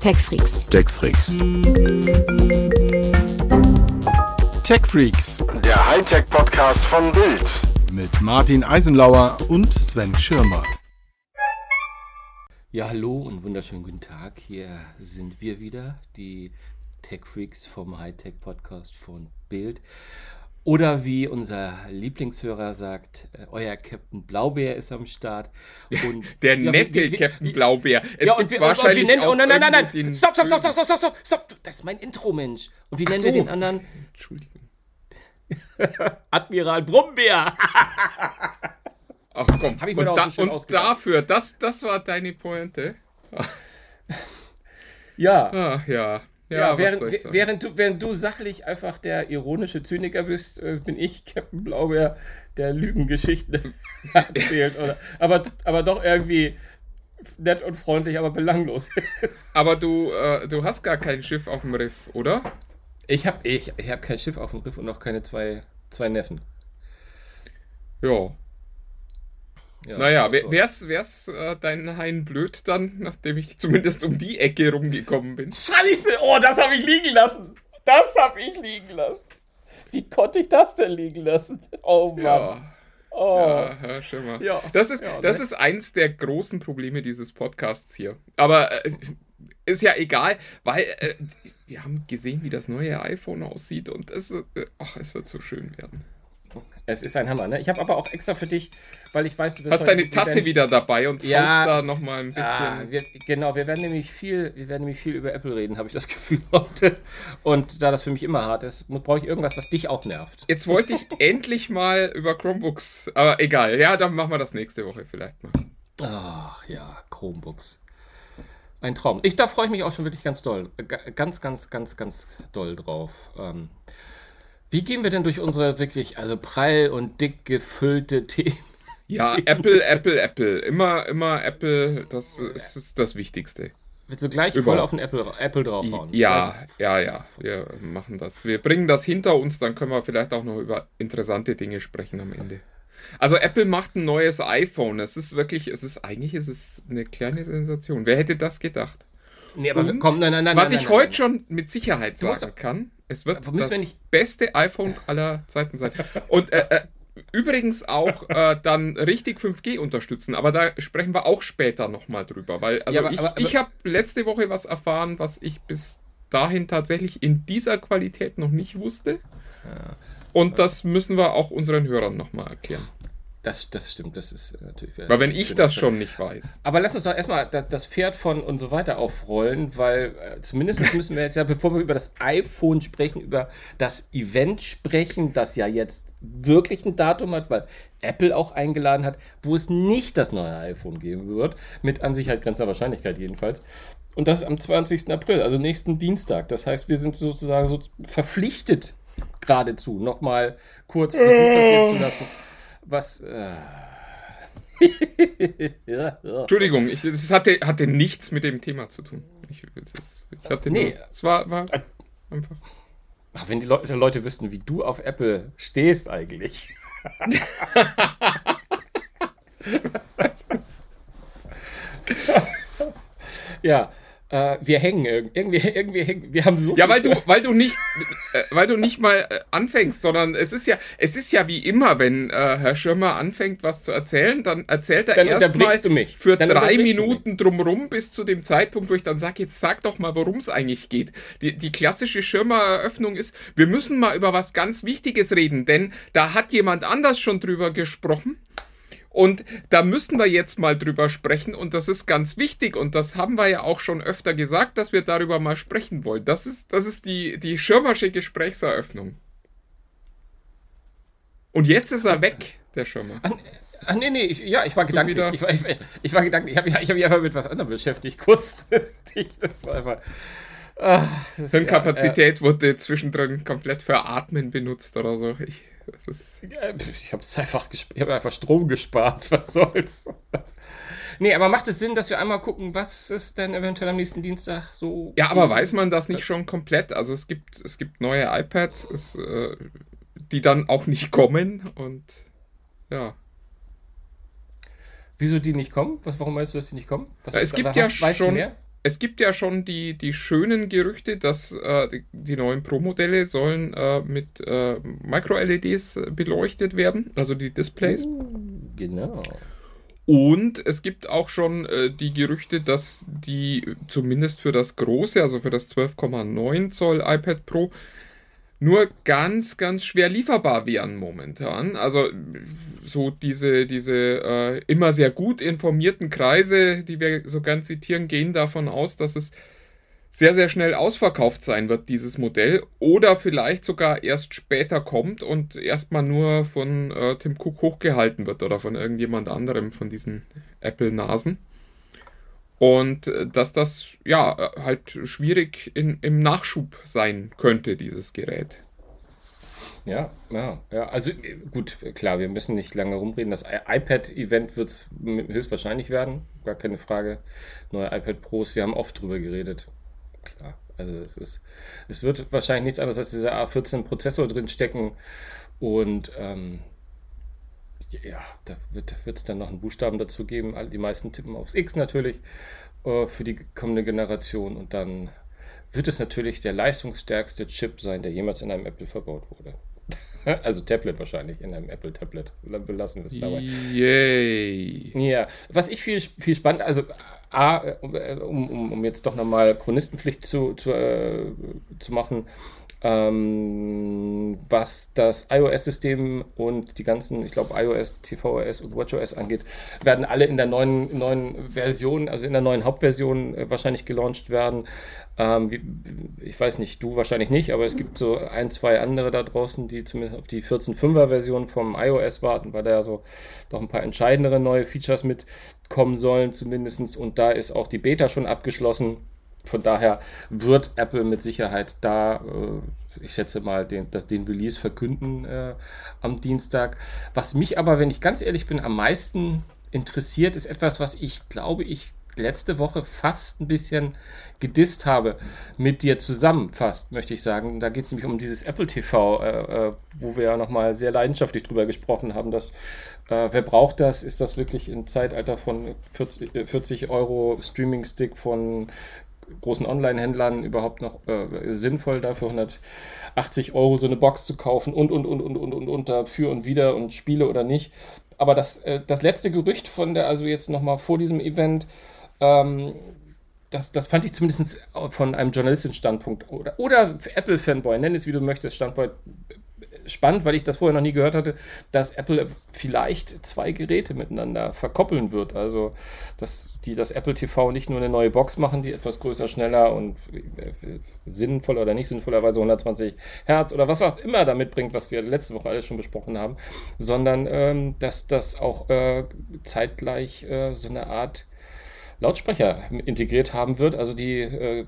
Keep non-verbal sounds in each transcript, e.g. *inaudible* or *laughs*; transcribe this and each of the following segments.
TechFreaks. TechFreaks. TechFreaks Der Hightech-Podcast von Bild. mit Martin Eisenlauer und Sven Schirmer. Ja, hallo und wunderschönen guten Tag. Hier sind wir wieder, die Tech Freaks vom Hightech Podcast von Bild. Oder wie unser Lieblingshörer sagt, äh, euer Captain Blaubeer ist am Start. Und Der Ja, nette wie- wie- Captain Blaubeer. Es ja, und gibt wir, und wir wahrscheinlich nennen, auch oh nein, nein, nein, stopp, stopp, stopp, stopp, stopp, stopp, stopp, das ist mein Intro, Mensch. Und wie nennen wir so. den anderen? *laughs* Entschuldigung. *laughs* Admiral Brumbeer. Ach komm, Hab ich mir und, da, so und dafür, das, das war deine Pointe. Ja. Ach ja. Ja, Ja, während, während, du, während du sachlich einfach der ironische Zyniker bist, äh, bin ich Captain Blaubeer, der Lügengeschichten *laughs* erzählt. Oder, aber, aber doch irgendwie nett und freundlich, aber belanglos ist. Aber du, äh, du hast gar kein Schiff auf dem Riff, oder? Ich habe ich, ich hab kein Schiff auf dem Riff und auch keine zwei, zwei Neffen. Ja. Ja, Naja, wär- wär's, wär's äh, dein Hein blöd dann, nachdem ich zumindest um die Ecke rumgekommen bin? Scheiße! Oh, das habe ich liegen lassen! Das habe ich liegen lassen! Wie konnte ich das denn liegen lassen? Oh Mann! Ja. Oh. Ja, Herr Schimmer. Ja. Das, ist, Ja, das ne? ist eins der großen Probleme dieses Podcasts hier. Aber äh, ist ja egal, weil äh, wir haben gesehen, wie das neue iPhone aussieht und es, äh, ach, es wird so schön werden. Es ist ein Hammer, ne? Ich habe aber auch extra für dich, weil ich weiß, du wirst Hast deine Tasse Band- wieder dabei und Ja. da nochmal ein bisschen. Ah, wir, genau, wir werden nämlich viel, wir werden nämlich viel über Apple reden, habe ich das Gefühl *laughs* heute. Und da das für mich immer hart ist, brauche ich irgendwas, was dich auch nervt. Jetzt wollte ich *laughs* endlich mal über Chromebooks, aber egal. Ja, dann machen wir das nächste Woche vielleicht mal. Ach ja, Chromebooks. Ein Traum. Ich, da freue ich mich auch schon wirklich ganz doll. Ga- Ganz, ganz, ganz, ganz doll drauf. Ähm, wie gehen wir denn durch unsere wirklich, also prall und dick gefüllte *laughs* Themen? Ja, Apple, Apple, Apple. Immer, immer Apple, das ist, ist das Wichtigste. Willst du gleich voll Überhaupt. auf den Apple, Apple draufhauen? Ja, ja, ja, wir machen das. Wir bringen das hinter uns, dann können wir vielleicht auch noch über interessante Dinge sprechen am Ende. Also Apple macht ein neues iPhone. Es ist wirklich, es ist eigentlich, es ist eine kleine Sensation. Wer hätte das gedacht? Nee, aber Und komm, nein, nein, nein. Was nein, ich nein, heute nein. schon mit Sicherheit sagen kann, es wird Aber das wir nicht- beste iPhone aller Zeiten sein. Und äh, äh, übrigens auch äh, dann richtig 5G unterstützen. Aber da sprechen wir auch später nochmal drüber. Weil also Ja, aber- ich, aber- aber- ich habe letzte Woche was erfahren, was ich bis dahin tatsächlich in dieser Qualität noch nicht wusste. Und das müssen wir auch unseren Hörern nochmal erklären. Das, das stimmt, das ist äh, natürlich. Weil wenn ich das schon nicht weiß. Aber lass uns doch erstmal da- das Pferd von und so weiter aufrollen, weil äh, zumindest müssen wir jetzt ja, bevor wir über das iPhone sprechen, über das Event sprechen, das ja jetzt wirklich ein Datum hat, weil Apple auch eingeladen hat, wo es nicht das neue iPhone geben wird, mit an sich halt grenzender Wahrscheinlichkeit jedenfalls. Und das ist am 20. April, also nächsten Dienstag. Das heißt, wir sind sozusagen so verpflichtet, geradezu, nochmal kurz passieren zu lassen. Was. Äh, *laughs* ja, ja. Entschuldigung, ich, es hatte, hatte nichts mit dem Thema zu tun. Ich, das, ich hatte Nee. nur, es war, war einfach. Ach, wenn die Leute, Leute wüssten, wie du auf Apple stehst eigentlich. *laughs* ja, äh, wir hängen irg- irgendwie, *laughs* irgendwie hängen. Wir haben so Ja, viel weil du, *laughs* weil du nicht, äh, weil du nicht mal äh, anfängst, sondern es ist ja, es ist ja wie immer, wenn äh, Herr Schirmer anfängt, was zu erzählen, dann erzählt er Dann erstmal für Dann drei Minuten drumrum bis zu dem Zeitpunkt, wo ich dann sage, jetzt sag doch mal, worum es eigentlich geht. Die, die klassische Schirmer-Eröffnung ist, wir müssen mal über was ganz Wichtiges reden, denn da hat jemand anders schon drüber gesprochen. Und da müssen wir jetzt mal drüber sprechen und das ist ganz wichtig und das haben wir ja auch schon öfter gesagt, dass wir darüber mal sprechen wollen. Das ist, das ist die, die schirmersche Gesprächseröffnung. Und jetzt ist er weg, der Schirmer. Ach nee, nee, ich, ja, ich war gedanklich. Ich war, ich, ich war gedanklich. Ich habe hab mich einfach mit was anderem beschäftigt, *laughs* kurzfristig. Das war einfach. Ah, das Hirnkapazität wurde zwischendrin komplett für Atmen benutzt oder so. Ich, ist, ich habe einfach, ich hab einfach Strom gespart. *laughs* Was soll's? nee, aber macht es Sinn, dass wir einmal gucken, was ist denn eventuell am nächsten Dienstag so? ja, aber weiß man das nicht schon komplett? Also es gibt, es gibt neue iPads, es, äh, die dann auch nicht kommen und ja. Wieso die nicht kommen? Was, warum meinst du, dass die nicht kommen? Was Es gibt was- ja schon, mehr? Es gibt ja schon die, die schönen Gerüchte, dass äh, die, die, neuen Pro-Modelle sollen äh, mit äh, Micro-LEDs beleuchtet werden, also die Displays. Uh, genau. Und es gibt auch schon äh, die Gerüchte, dass die zumindest für das große, also für das 12,9 Zoll iPad Pro, nur ganz, ganz schwer lieferbar wären momentan. Also so diese, diese äh, immer sehr gut informierten Kreise, die wir so ganz zitieren, gehen davon aus, dass es sehr, sehr schnell ausverkauft sein wird, dieses Modell. Oder vielleicht sogar erst später kommt und erstmal nur von äh, Tim Cook hochgehalten wird oder von irgendjemand anderem von diesen Apple-Nasen. Und äh, dass das ja halt schwierig in, im Nachschub sein könnte, dieses Gerät. Ja, ja, ja. Also gut, klar, wir müssen nicht lange rumreden. Das iPad-Event wird es höchstwahrscheinlich werden, gar keine Frage. Neue iPad Pros, wir haben oft drüber geredet. Klar. Also es ist, es wird wahrscheinlich nichts anderes als dieser A14-Prozessor drin stecken. Und ähm, ja, da wird es dann noch einen Buchstaben dazu geben. Die meisten tippen aufs X natürlich äh, für die kommende Generation. Und dann wird es natürlich der leistungsstärkste Chip sein, der jemals in einem Apple verbaut wurde. *laughs* also Tablet wahrscheinlich, in einem Apple Tablet. Dann belassen wir es dabei. Yay. Ja, was ich viel, viel spannend, also A, äh, um, um, um jetzt doch nochmal Chronistenpflicht zu, zu, äh, zu machen, ähm, was das iOS-System und die ganzen, ich glaube, iOS, tvOS und WatchOS angeht, werden alle in der neuen, neuen Version, also in der neuen Hauptversion äh, wahrscheinlich gelauncht werden. Ähm, wie, ich weiß nicht, du wahrscheinlich nicht, aber es gibt so ein, zwei andere da draußen, die zumindest auf die 14.5er Version vom iOS warten, weil da ja so noch ein paar entscheidendere neue Features mitkommen sollen, zumindest. Und da ist auch die Beta schon abgeschlossen von daher wird Apple mit Sicherheit da, äh, ich schätze mal, den, das, den Release verkünden äh, am Dienstag. Was mich aber, wenn ich ganz ehrlich bin, am meisten interessiert, ist etwas, was ich glaube, ich letzte Woche fast ein bisschen gedisst habe mit dir zusammen, fast, möchte ich sagen. Da geht es nämlich um dieses Apple TV, äh, äh, wo wir ja nochmal sehr leidenschaftlich drüber gesprochen haben, dass äh, wer braucht das? Ist das wirklich im Zeitalter von 40, 40 äh, Euro Streaming-Stick von großen Online-Händlern überhaupt noch äh, sinnvoll, dafür 180 Euro so eine Box zu kaufen und, und, und, und, und, und, und dafür und wieder und Spiele oder nicht. Aber das, äh, das letzte Gerücht von der, also jetzt nochmal vor diesem Event, ähm, das, das fand ich zumindest von einem journalistischen Standpunkt oder, oder Apple-Fanboy, nenn es wie du möchtest, Standpunkt spannend, weil ich das vorher noch nie gehört hatte, dass Apple vielleicht zwei Geräte miteinander verkoppeln wird. Also, dass die das Apple TV nicht nur eine neue Box machen, die etwas größer, schneller und äh, sinnvoller oder nicht sinnvollerweise 120 Hertz oder was auch immer damit bringt, was wir letzte Woche alles schon besprochen haben, sondern ähm, dass das auch äh, zeitgleich äh, so eine Art Lautsprecher integriert haben wird. Also die äh,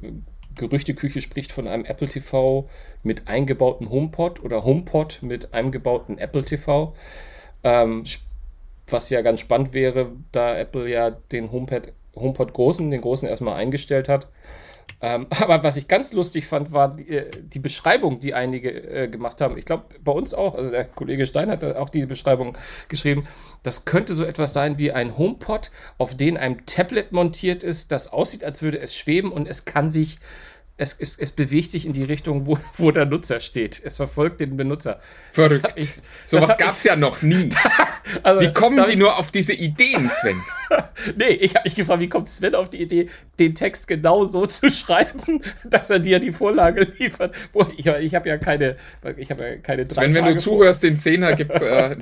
Gerüchteküche spricht von einem Apple TV mit eingebauten HomePod oder HomePod mit eingebauten Apple TV. Ähm, was ja ganz spannend wäre, da Apple ja den HomePod, HomePod großen, den großen erstmal eingestellt hat. Ähm, *laughs* aber was ich ganz lustig fand, war die, äh, die Beschreibung, die einige äh, gemacht haben. Ich glaube, bei uns auch, also der Kollege Stein hat auch die Beschreibung geschrieben. Das könnte so etwas sein wie ein HomePod, auf den ein Tablet montiert ist, das aussieht, als würde es schweben und es kann sich es, es, es bewegt sich in die Richtung, wo, wo der Nutzer steht. Es verfolgt den Benutzer. Verrückt. Ich, Sowas gab es ja noch nie. *laughs* Das, also, wie kommen die nur auf diese Ideen, Sven? *laughs* nee, ich habe mich gefragt, wie kommt Sven auf die Idee, den Text genau so zu schreiben, *laughs* dass er dir die Vorlage liefert. Boah, ich, ich habe ja keine, ich habe ja keine drei Sven, Tage wenn du zuhörst, den Zehner gibt's. Äh,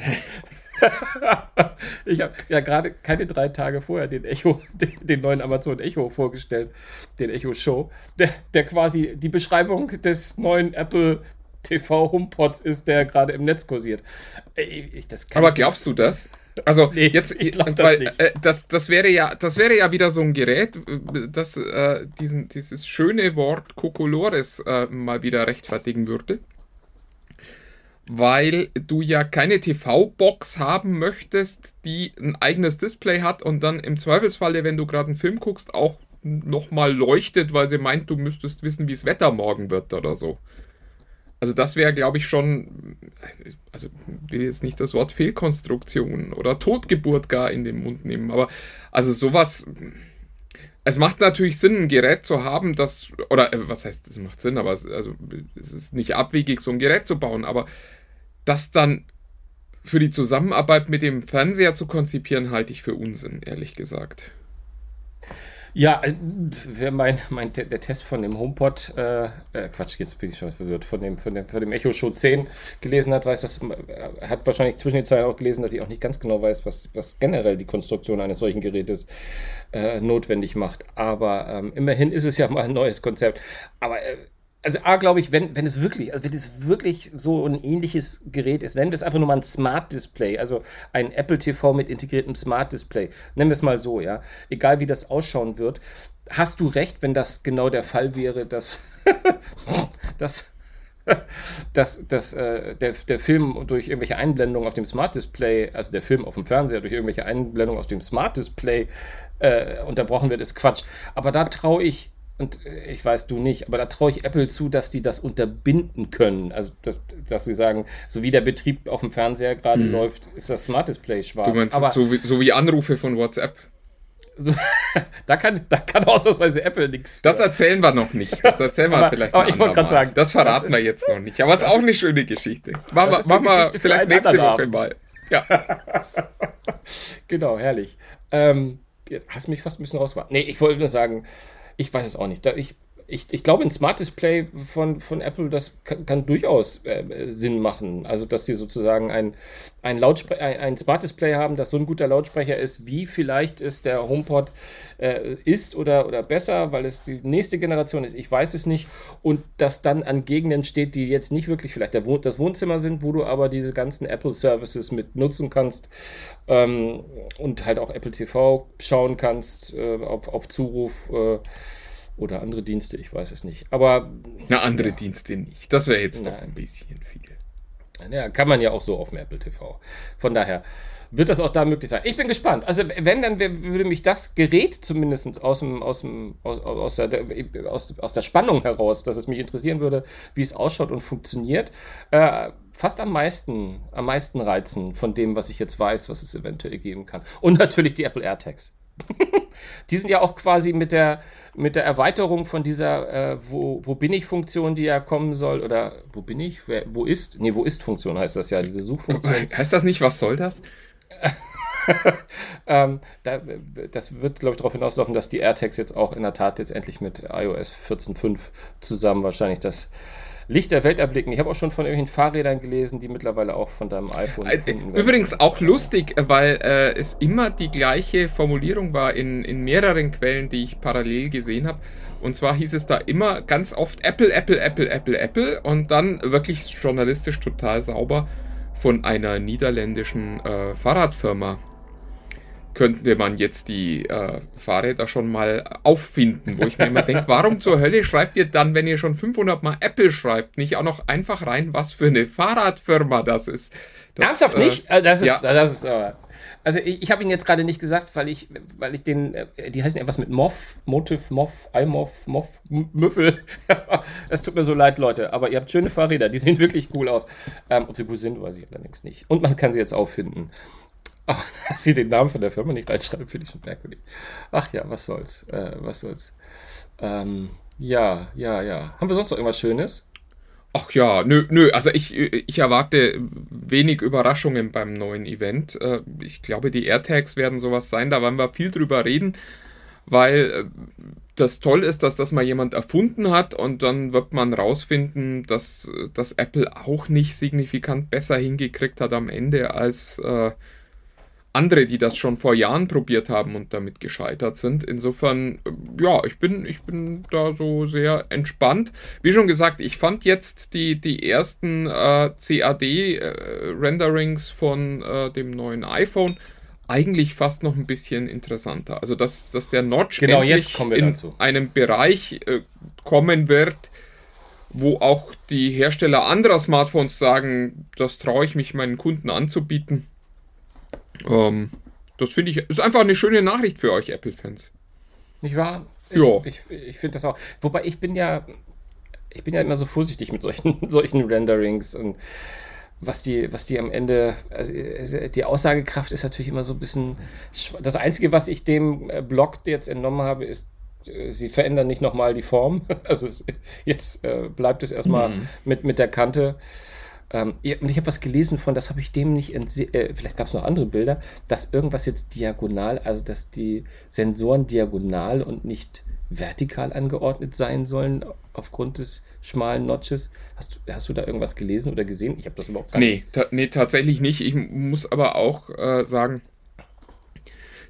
*laughs* ich habe ja gerade keine drei Tage vorher den Echo, *laughs* den, den, neuen Amazon Echo vorgestellt, den Echo Show, der, der quasi die Beschreibung des neuen Apple TV HomePods ist, der gerade im Netz kursiert. Ich, Aber glaubst du das? Also nee, *laughs* jetzt, ich glaub, das, weil, äh, das, das wäre ja, das wäre ja wieder so ein Gerät, das äh, diesen, dieses schöne Wort Kokolores äh, mal wieder rechtfertigen würde weil du ja keine TV-Box haben möchtest, die ein eigenes Display hat und dann im Zweifelsfalle, wenn du gerade einen Film guckst, auch nochmal leuchtet, weil sie meint, du müsstest wissen, wie das Wetter morgen wird oder so. Also das wäre, glaube ich, schon, also will jetzt nicht das Wort Fehlkonstruktion oder Totgeburt gar in den Mund nehmen, aber also sowas, es macht natürlich Sinn, ein Gerät zu haben, das, oder äh, was heißt, es macht Sinn, aber es, also, es ist nicht abwegig, so ein Gerät zu bauen, aber das dann für die Zusammenarbeit mit dem Fernseher zu konzipieren, halte ich für Unsinn, ehrlich gesagt. Ja, äh, wer mein, mein, der, Test von dem HomePod, äh, äh, Quatsch, jetzt bin ich schon verwirrt, von dem, von dem, von dem Echo Show 10 gelesen hat, weiß das, äh, hat wahrscheinlich zwischen den Zeilen auch gelesen, dass ich auch nicht ganz genau weiß, was, was generell die Konstruktion eines solchen Gerätes äh, notwendig macht. Aber ähm, immerhin ist es ja mal ein neues Konzept. Aber also A, glaube ich, wenn, wenn es wirklich, also wenn es wirklich so ein ähnliches Gerät ist, nennen wir es einfach nur mal ein Smart Display, also ein Apple TV mit integriertem Smart Display, nennen wir es mal so, ja, egal wie das ausschauen wird, hast du recht, wenn das genau der Fall wäre, dass, *laughs* dass, *laughs* dass, dass äh, der, der Film durch irgendwelche Einblendungen auf dem Smart Display, also der Film auf dem Fernseher durch irgendwelche Einblendungen auf dem Smart Display äh, unterbrochen wird, ist Quatsch. Aber da traue ich und äh, ich weiß du nicht, aber da traue ich Apple zu, dass die das unterbinden können. Also, dass, dass sie sagen, so wie der Betrieb auf dem Fernseher gerade hm. läuft, ist das Smart Display schwarz. Du meinst aber, so, wie, so wie Anrufe von WhatsApp? So, *laughs* da, kann, da kann ausnahmsweise Apple nichts. Das erzählen wir noch nicht. Das erzählen wir aber, vielleicht Aber ich wollte gerade sagen. Das verraten das ist, wir jetzt noch nicht. Aber es *laughs* ist auch eine schöne Geschichte. Machen wir, machen wir vielleicht nächste Woche Abend. mal. Ja. *laughs* genau, herrlich. Ähm, hast mich fast ein bisschen rausgebracht. Nee, ich wollte nur sagen, ich weiß es auch nicht. Ich, ich, ich glaube, ein Smart Display von, von Apple, das kann, kann durchaus äh, Sinn machen. Also, dass sie sozusagen ein, ein, ein, ein Smart Display haben, das so ein guter Lautsprecher ist, wie vielleicht es der HomePod äh, ist oder, oder besser, weil es die nächste Generation ist. Ich weiß es nicht. Und das dann an Gegenden steht, die jetzt nicht wirklich vielleicht der Wohn das Wohnzimmer sind, wo du aber diese ganzen Apple Services mit nutzen kannst ähm, und halt auch Apple TV schauen kannst äh, auf, auf Zuruf. Äh, oder andere Dienste, ich weiß es nicht. Aber. Na, andere ja. Dienste nicht. Das wäre jetzt Nein. doch ein bisschen viel. Ja, kann man ja auch so auf dem Apple TV. Von daher wird das auch da möglich sein. Ich bin gespannt. Also, wenn, dann würde mich das Gerät zumindest aus, dem, aus, dem, aus, der, aus, aus der Spannung heraus, dass es mich interessieren würde, wie es ausschaut und funktioniert, äh, fast am meisten, am meisten reizen von dem, was ich jetzt weiß, was es eventuell geben kann. Und natürlich die Apple AirTags. Die sind ja auch quasi mit der, mit der Erweiterung von dieser äh, wo, wo bin ich Funktion, die ja kommen soll, oder wo bin ich? Wer, wo ist? Nee, wo ist Funktion heißt das ja, diese Suchfunktion. *laughs* Heißt das nicht, was soll das? *laughs* ähm, da, das wird, glaube ich, darauf hinauslaufen, dass die AirTags jetzt auch in der Tat jetzt endlich mit iOS 14.5 zusammen wahrscheinlich das Licht der Welt erblicken. Ich habe auch schon von irgendwelchen Fahrrädern gelesen, die mittlerweile auch von deinem iPhone also, gefunden werden. Übrigens auch lustig, weil äh, es immer die gleiche Formulierung war in, in mehreren Quellen, die ich parallel gesehen habe. Und zwar hieß es da immer ganz oft Apple, Apple, Apple, Apple, Apple und dann wirklich journalistisch total sauber von einer niederländischen äh, Fahrradfirma könnte man jetzt die äh, Fahrräder schon mal auffinden, wo ich mir immer denke, warum zur Hölle schreibt ihr dann, wenn ihr schon 500 Mal Apple schreibt, nicht auch noch einfach rein, was für eine Fahrradfirma das ist? Das, Ernsthaft äh, nicht? Äh, das ist, ja. das ist aber. Also ich, ich habe ihn jetzt gerade nicht gesagt, weil ich, weil ich den, äh, die heißen etwas mit Moff, Motive, Moff, iMoff, Moff, Müffel. *laughs* Es tut mir so leid, Leute, aber ihr habt schöne Fahrräder, die sehen wirklich cool aus. Ähm, ob sie gut sind, weiß ich allerdings nicht. Und man kann sie jetzt auffinden. *laughs* Aber dass sie den Namen von der Firma nicht reinschreiben, finde ich schon merkwürdig. Ach ja, was soll's. Äh, was soll's. Ähm, ja, ja, ja. Haben wir sonst noch irgendwas Schönes? Ach ja, nö, nö. Also ich, ich erwarte wenig Überraschungen beim neuen Event. Äh, ich glaube, die AirTags werden sowas sein. Da werden wir viel drüber reden, weil äh, das toll ist, dass das mal jemand erfunden hat und dann wird man rausfinden, dass, dass Apple auch nicht signifikant besser hingekriegt hat am Ende als äh, andere, die das schon vor Jahren probiert haben und damit gescheitert sind. Insofern, ja, ich bin, ich bin da so sehr entspannt. Wie schon gesagt, ich fand jetzt die, die ersten äh, CAD-Renderings äh, von äh, dem neuen iPhone eigentlich fast noch ein bisschen interessanter. Also, dass, dass der Notch genau, endlich in dazu. einem Bereich äh, kommen wird, wo auch die Hersteller anderer Smartphones sagen, das traue ich mich meinen Kunden anzubieten ähm, das finde ich, ist einfach eine schöne Nachricht für euch Apple-Fans. Nicht wahr? Ja. Ich, ich, ich finde das auch. Wobei ich bin ja, ich bin ja immer so vorsichtig mit solchen, *laughs* solchen Renderings und was die, was die am Ende, also die Aussagekraft ist natürlich immer so ein bisschen. Das Einzige, was ich dem äh, Blog jetzt entnommen habe, ist, äh, sie verändern nicht nochmal die Form. *laughs* Also es, jetzt äh, bleibt es erstmal Mhm. mit, mit der Kante. Ähm, und ich habe was gelesen von, das habe ich dem nicht äh, vielleicht gab es noch andere Bilder, dass irgendwas jetzt diagonal, also dass die Sensoren diagonal und nicht vertikal angeordnet sein sollen aufgrund des schmalen Notches. Hast du, hast du da irgendwas gelesen oder gesehen? Ich habe das überhaupt gar Nee, ta nee, tatsächlich nicht. Ich muss aber auch äh, sagen,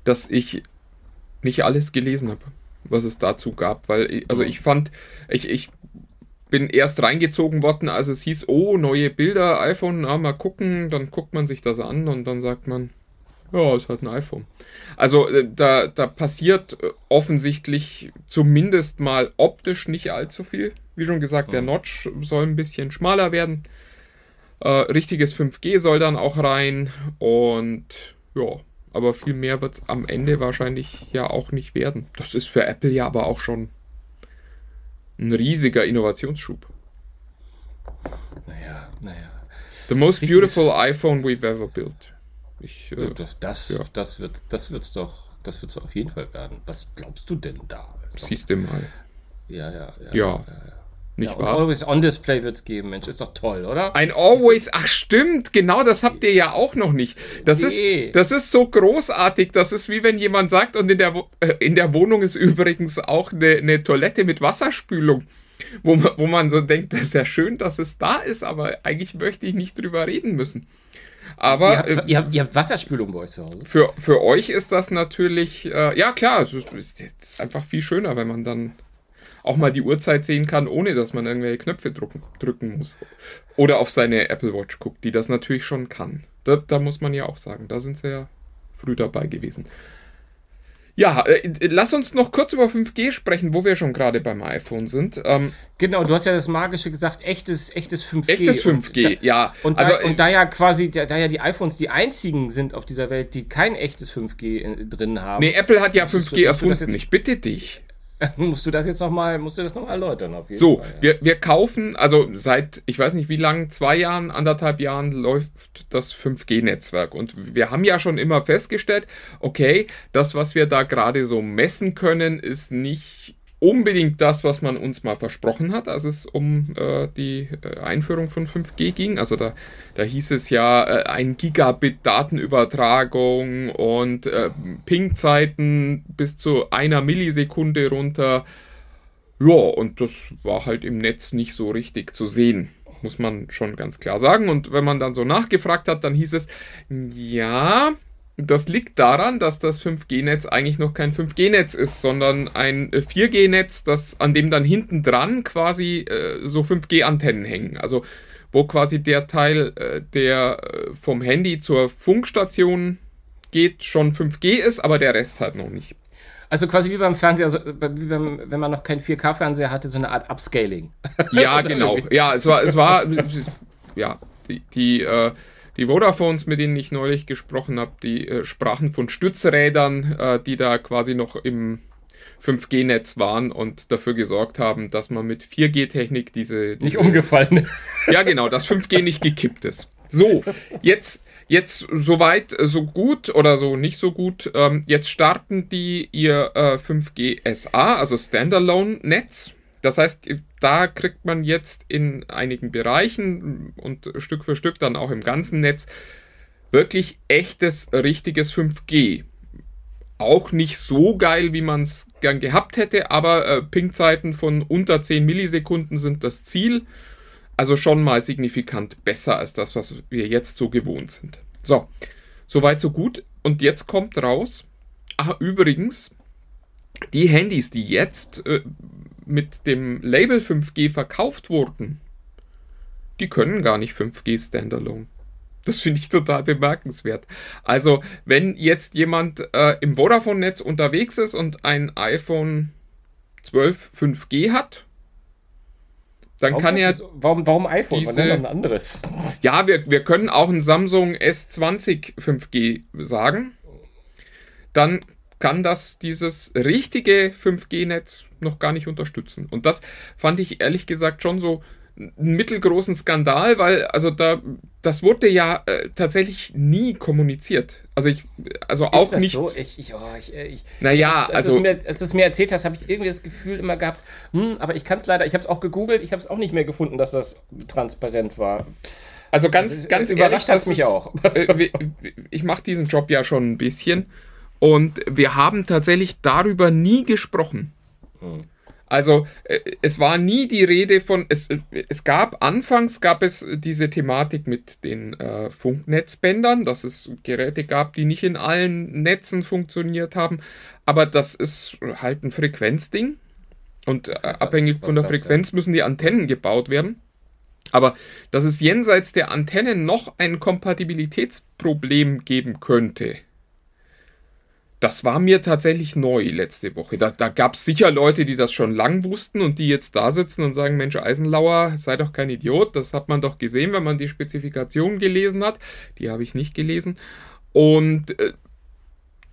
dass ich nicht alles gelesen habe, was es dazu gab. Weil, ich, also ich fand, ich, ich bin erst reingezogen worden, als es hieß, oh, neue Bilder, iPhone, na, mal gucken. Dann guckt man sich das an und dann sagt man, ja, ist halt ein iPhone. Also äh, da, da passiert äh, offensichtlich zumindest mal optisch nicht allzu viel. Wie schon gesagt, der Notch soll ein bisschen schmaler werden. Äh, richtiges 5G soll dann auch rein und ja, aber viel mehr wird es am Ende wahrscheinlich ja auch nicht werden. Das ist für Apple ja aber auch schon ein riesiger Innovationsschub. Naja, naja. The most beautiful iPhone we've ever built. Ich, äh, Das, ja. das wird das wird's doch, das wird's auf jeden Fall werden. Was glaubst du denn da? Siehst du mal. Ja, ja, ja. Ja, nicht Ja, wahr? Always on Display wird's geben, Mensch, ist doch toll, oder? Ein Always, ach stimmt, genau das habt ihr ja auch noch nicht. Das Nee. ist, das ist so großartig. Das ist wie wenn jemand sagt, und in der, äh, in der Wohnung ist übrigens auch eine, eine Toilette mit Wasserspülung. Wo man, wo man so denkt, das ist ja schön, dass es da ist, aber eigentlich möchte ich nicht drüber reden müssen. Aber ihr, habt, äh, ihr, habt, ihr habt Wasserspülung bei euch zu Hause. für, für euch ist das natürlich, äh, ja klar, es ist, es ist einfach viel schöner, wenn man dann auch mal die Uhrzeit sehen kann, ohne dass man irgendwelche Knöpfe drücken, drücken muss. Oder auf seine Apple Watch guckt, die das natürlich schon kann. Da, da muss man ja auch sagen, da sind sie ja früh dabei gewesen. Ja, äh, lass uns noch kurz über 5G sprechen, wo wir schon gerade beim iPhone sind. Ähm, Genau, du hast ja das Magische gesagt, echtes, echtes 5G. echtes Und 5G, da, ja. Und, also, da, und da ja quasi, da, da ja die iPhones die einzigen sind auf dieser Welt, die kein echtes 5G in, drin haben, nee, Apple hat ja Musst du- 5G musst du das erfunden, ich bitte dich. *laughs* musst du das jetzt nochmal, musst du das noch erläutern auf jeden So, Fall. ja. wir, wir kaufen, also seit, ich weiß nicht wie lang, zwei Jahren, anderthalb Jahren läuft das 5G-Netzwerk. Und wir haben ja schon immer festgestellt, okay, das, was wir da gerade so messen können, ist nicht unbedingt das, was man uns mal versprochen hat, als es um äh, die äh, Einführung von 5G ging. Also da, da hieß es ja äh, ein Gigabit Datenübertragung und äh, Ping-Zeiten bis zu einer Millisekunde runter. Ja, und das war halt im Netz nicht so richtig zu sehen, muss man schon ganz klar sagen. Und wenn man dann so nachgefragt hat, dann hieß es, ja, das liegt daran, dass das 5G-Netz eigentlich noch kein 5G-Netz ist, sondern ein äh, 4G-Netz, das an dem dann hinten dran quasi äh, so 5G-Antennen hängen. Also wo quasi der Teil, äh, der äh, vom Handy zur Funkstation geht, schon 5G ist, aber der Rest halt noch nicht. Also quasi wie beim Fernseher, also wie beim, wenn man noch keinen 4K-Fernseher hatte, so eine Art Upscaling. Ja, genau. Ja, es war, es war, *laughs* ja, die, die, äh, die Vodafones, mit denen ich neulich gesprochen habe, die äh, sprachen von Stützrädern, äh, die da quasi noch im 5G-Netz waren und dafür gesorgt haben, dass man mit 4G-Technik diese, diese Nicht umgefallen ist. *laughs* ja, genau, dass 5G nicht gekippt ist. So, jetzt, jetzt soweit, äh, so gut oder so nicht so gut. Ähm, jetzt starten die ihr äh, 5G SA, also Standalone-Netz. Das heißt, da kriegt man jetzt in einigen Bereichen und Stück für Stück dann auch im ganzen Netz wirklich echtes, richtiges 5G. Auch nicht so geil, wie man es gern gehabt hätte, aber äh, Ping-Zeiten von unter 10 Millisekunden sind das Ziel. Also schon mal signifikant besser als das, was wir jetzt so gewohnt sind. So, soweit so gut. Und jetzt kommt raus, ach übrigens, die Handys, die jetzt äh, mit dem Label 5G verkauft wurden, die können gar nicht 5G Standalone. Das finde ich total bemerkenswert. Also, wenn jetzt jemand äh, im Vodafone-Netz unterwegs ist und ein iPhone 12 5G hat, dann Warum, kann er. das- warum, warum iPhone? diese- Warum ein anderes? Ja, wir, wir können auch ein Samsung S20 5G sagen. Dann kann das dieses richtige 5G-Netz noch gar nicht unterstützen. Und das fand ich ehrlich gesagt schon so einen mittelgroßen Skandal, weil also da das wurde ja äh, tatsächlich nie kommuniziert. Also ich also Ist auch das nicht. so? Ich, ich, oh, ich, ich, Naja, als, als also- du es mir, als du es mir erzählt hast, habe ich irgendwie das Gefühl immer gehabt, hm, aber ich kann es leider, ich habe es auch gegoogelt, ich habe es auch nicht mehr gefunden, dass das transparent war. Also ganz, ist- ganz überrascht das mich auch. äh, ich mache diesen Job ja schon ein bisschen und wir haben tatsächlich darüber nie gesprochen. Hm. Also äh, es war nie die Rede von, es, äh, es gab, anfangs gab es diese Thematik mit den äh, Funknetzbändern, dass es Geräte gab, die nicht in allen Netzen funktioniert haben, aber das ist halt ein Frequenzding und äh, abhängig von der. Frequenz müssen die Antennen gebaut werden. Aber dass es jenseits der Antennen noch ein Kompatibilitätsproblem geben könnte, das war mir tatsächlich neu letzte Woche. Da, da gab es sicher Leute, die das schon lang wussten und die jetzt da sitzen und sagen, Mensch, Eisenlauer, sei doch kein Idiot. Das hat man doch gesehen, wenn man die Spezifikation gelesen hat. Die habe ich nicht gelesen. Und äh,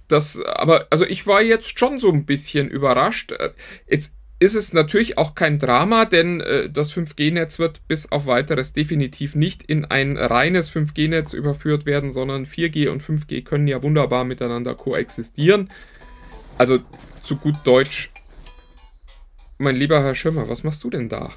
das, aber, also ich war jetzt schon so ein bisschen überrascht. Äh, Jetzt ist es natürlich auch kein Drama, denn äh, das 5G-Netz wird bis auf weiteres definitiv nicht in ein reines 5G-Netz überführt werden, sondern 4G und 5G können ja wunderbar miteinander koexistieren. Also zu gut Deutsch. Mein lieber Herr Schirmer, was machst du denn da?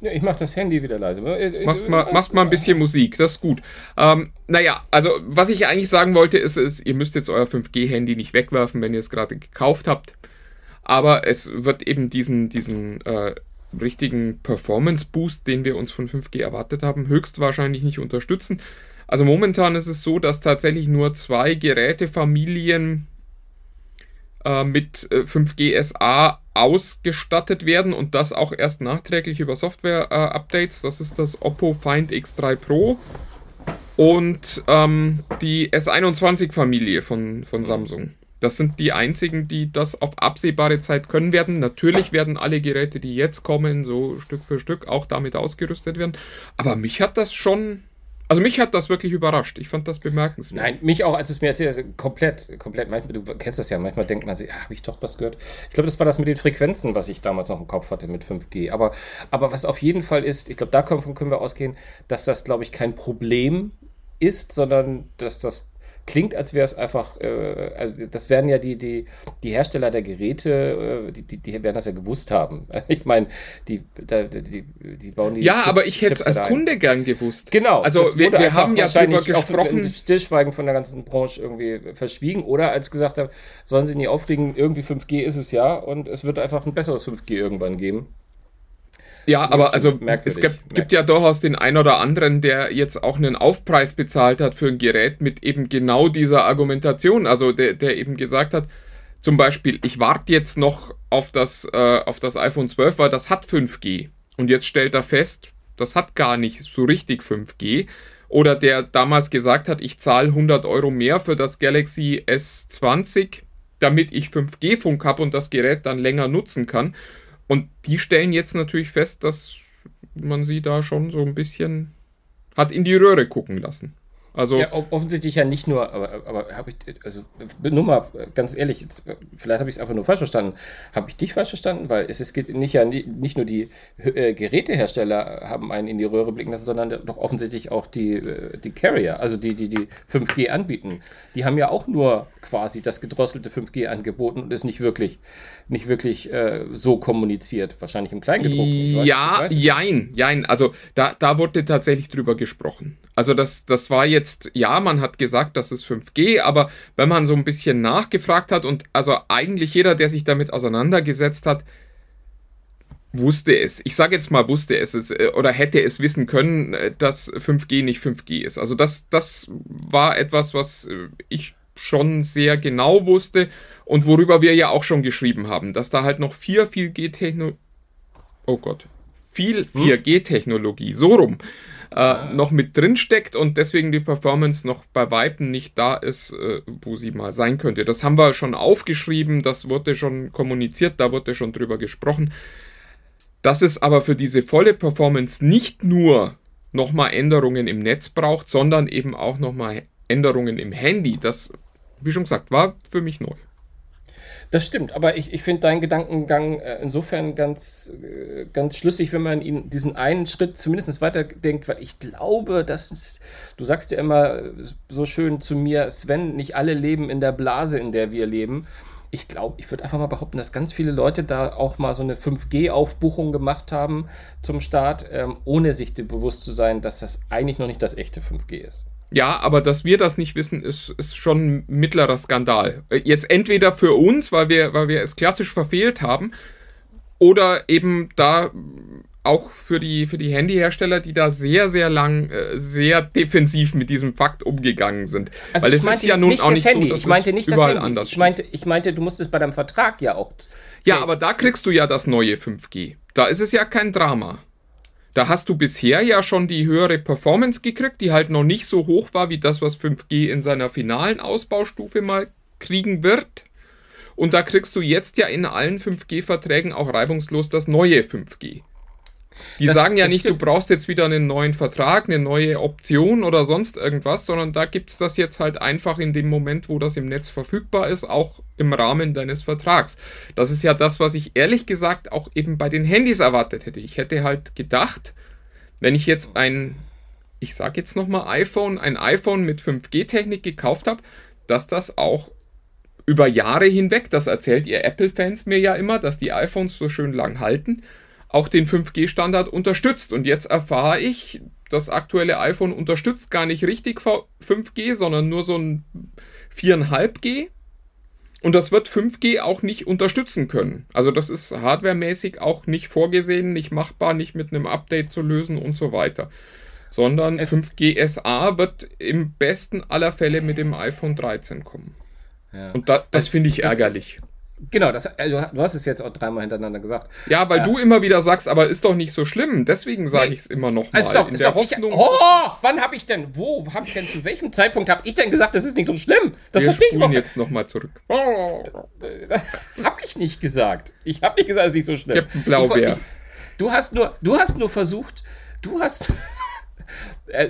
Ja, ich mache das Handy wieder leise. Äh, Machst mal, machst mal ein bisschen Musik, das ist gut. Ähm, naja, also was ich eigentlich sagen wollte, ist, ist ihr müsst jetzt euer 5G-Handy nicht wegwerfen, wenn ihr es gerade gekauft habt. Aber es wird eben diesen, diesen äh, richtigen Performance-Boost, den wir uns von 5G erwartet haben, höchstwahrscheinlich nicht unterstützen. Also momentan ist es so, dass tatsächlich nur zwei Gerätefamilien äh, mit äh, 5G SA ausgestattet werden und das auch erst nachträglich über Software-Updates. das ist das Oppo Find X3 Pro und ähm, die S21-Familie von, von Samsung. Das sind die einzigen, die das auf absehbare Zeit können werden. Natürlich werden alle Geräte, die jetzt kommen, so Stück für Stück auch damit ausgerüstet werden. Aber mich hat das schon, also mich hat das wirklich überrascht. Ich fand das bemerkenswert. Nein, mich auch, als es mir erzählt hast, komplett, komplett. Manchmal, du kennst das ja, manchmal denkt man sich, ah, habe ich doch was gehört. Ich glaube, das war das mit den Frequenzen, was ich damals noch im Kopf hatte mit 5G. Aber, aber was auf jeden Fall ist, ich glaube, davon können wir ausgehen, dass das, glaube ich, kein Problem ist, sondern dass das klingt, als wäre es einfach, äh, also das werden ja die, die, die Hersteller der Geräte, äh, die, die, die werden das ja gewusst haben. *laughs* Ich meine, die, die, die bauen die ja, Chips- aber ich hätte es als da ein. Kunde gern gewusst. Genau. Also wir, wir haben ja wahrscheinlich darüber auf- gesprochen. Stillschweigen von der ganzen Branche irgendwie verschwiegen. Oder als gesagt haben, sollen sie nie aufregen, irgendwie 5G ist es ja und es wird einfach ein besseres 5G irgendwann geben. Ja, aber also es gibt, gibt ja durchaus den einen oder anderen, der jetzt auch einen Aufpreis bezahlt hat für ein Gerät mit eben genau dieser Argumentation. Also der, der eben gesagt hat, zum Beispiel, ich warte jetzt noch auf das, äh, auf das iPhone 12, weil das hat 5G. Und jetzt stellt er fest, das hat gar nicht so richtig 5G. Oder der damals gesagt hat, ich zahle 100 Euro mehr für das Galaxy S20, damit ich 5G-Funk habe und das Gerät dann länger nutzen kann. Und die stellen jetzt natürlich fest, dass man sie da schon so ein bisschen hat in die Röhre gucken lassen. Also, Ja, offensichtlich ja nicht nur, aber, aber habe ich, also nur mal ganz ehrlich, jetzt, vielleicht habe ich es einfach nur falsch verstanden. Habe ich dich falsch verstanden? Weil es, es geht nicht ja nicht nur die äh, Gerätehersteller haben einen in die Röhre blicken lassen, sondern doch offensichtlich auch die, äh, die Carrier, also die, die die 5G anbieten. Die haben ja auch nur quasi das gedrosselte 5G angeboten und ist nicht wirklich, nicht wirklich äh, so kommuniziert. Wahrscheinlich im Kleingedruckten. Ja, jein, jein. Also da, da wurde tatsächlich drüber gesprochen. Also das, das war jetzt, ja, man hat gesagt, das ist 5G, aber wenn man so ein bisschen nachgefragt hat und also eigentlich jeder, der sich damit auseinandergesetzt hat, wusste es. Ich sage jetzt mal, wusste es, es äh, oder hätte es wissen können, äh, dass 5G nicht 5G ist. Also das, das war etwas, was äh, ich schon sehr genau wusste und worüber wir ja auch schon geschrieben haben, dass da halt noch 4 4G-Technologie, oh Gott, viel 4G-Technologie, so rum, äh, noch mit drin steckt und deswegen die Performance noch bei Weitem nicht da ist, äh, wo sie mal sein könnte. Das haben wir schon aufgeschrieben, das wurde schon kommuniziert, da wurde schon drüber gesprochen. Dass es aber für diese volle Performance nicht nur nochmal Änderungen im Netz braucht, sondern eben auch nochmal Änderungen im Handy, das, wie schon gesagt, war für mich neu. Das stimmt, aber ich, ich finde deinen Gedankengang äh, insofern ganz, äh, ganz schlüssig, wenn man ihn diesen einen Schritt zumindest weiterdenkt, weil ich glaube, dass du sagst ja immer so schön zu mir, Sven, nicht alle leben in der Blase, in der wir leben. Ich glaube, ich würde einfach mal behaupten, dass ganz viele Leute da auch mal so eine 5G-Aufbuchung gemacht haben zum Start, ähm, ohne sich bewusst zu sein, dass das eigentlich noch nicht das echte 5G ist. Ja, aber dass wir das nicht wissen, ist, ist schon ein mittlerer Skandal. Äh, jetzt entweder für uns, weil wir, weil wir es klassisch verfehlt haben, oder eben da auch für die, für die Handyhersteller, die da sehr, sehr lang, äh, sehr defensiv mit diesem Fakt umgegangen sind. Also Weil ich meinte ja nun nicht auch nicht Handy. so, ich meinte nicht überall das Handy. anders ich meinte, ich meinte, du musstest bei deinem Vertrag ja auch. Ja, aber da kriegst du ja das neue 5G. Da ist es ja kein Drama. Da hast du bisher ja schon die höhere Performance gekriegt, die halt noch nicht so hoch war wie das, was 5G in seiner finalen Ausbaustufe mal kriegen wird. Und da kriegst du jetzt ja in allen 5G-Verträgen auch reibungslos das neue 5G. Die das, sagen ja nicht, stimmt. du brauchst jetzt wieder einen neuen Vertrag, eine neue Option oder sonst irgendwas, sondern da gibt es das jetzt halt einfach in dem Moment, wo das im Netz verfügbar ist, auch im Rahmen deines Vertrags. Das ist ja das, was ich ehrlich gesagt auch eben bei den Handys erwartet hätte. Ich hätte halt gedacht, wenn ich jetzt ein, ich sag jetzt nochmal iPhone, ein iPhone mit 5G-Technik gekauft habe, dass das auch über Jahre hinweg, das erzählt ihr Apple-Fans mir ja immer, dass die iPhones so schön lang halten, auch den 5G-Standard unterstützt. Und jetzt erfahre ich, das aktuelle iPhone unterstützt gar nicht richtig 5G, sondern nur so ein 4,5G. Und das wird 5G auch nicht unterstützen können. Also das ist hardwaremäßig auch nicht vorgesehen, nicht machbar, nicht mit einem Update zu lösen und so weiter. Sondern es 5G SA wird im besten aller Fälle mit dem iPhone 13 kommen. Ja. Und da, das finde ich ärgerlich. Genau, das, äh, du hast es jetzt auch dreimal hintereinander gesagt. Ja, weil ja. du immer wieder sagst, aber ist doch nicht so schlimm. Deswegen sage nee. ich es immer noch mal. Also stopp, in der Hoffnung. Ich, oh, wann habe ich denn? Wo habe ich denn? Zu welchem Zeitpunkt habe ich denn gesagt, das ist nicht so schlimm? Das verstehe ich jetzt noch mal zurück. Oh, *laughs* habe ich nicht gesagt. Ich habe nicht gesagt, es ist nicht so schlimm. Captain Blaubeer. Ich, ich, du hast nur, du hast nur versucht. Du hast äh,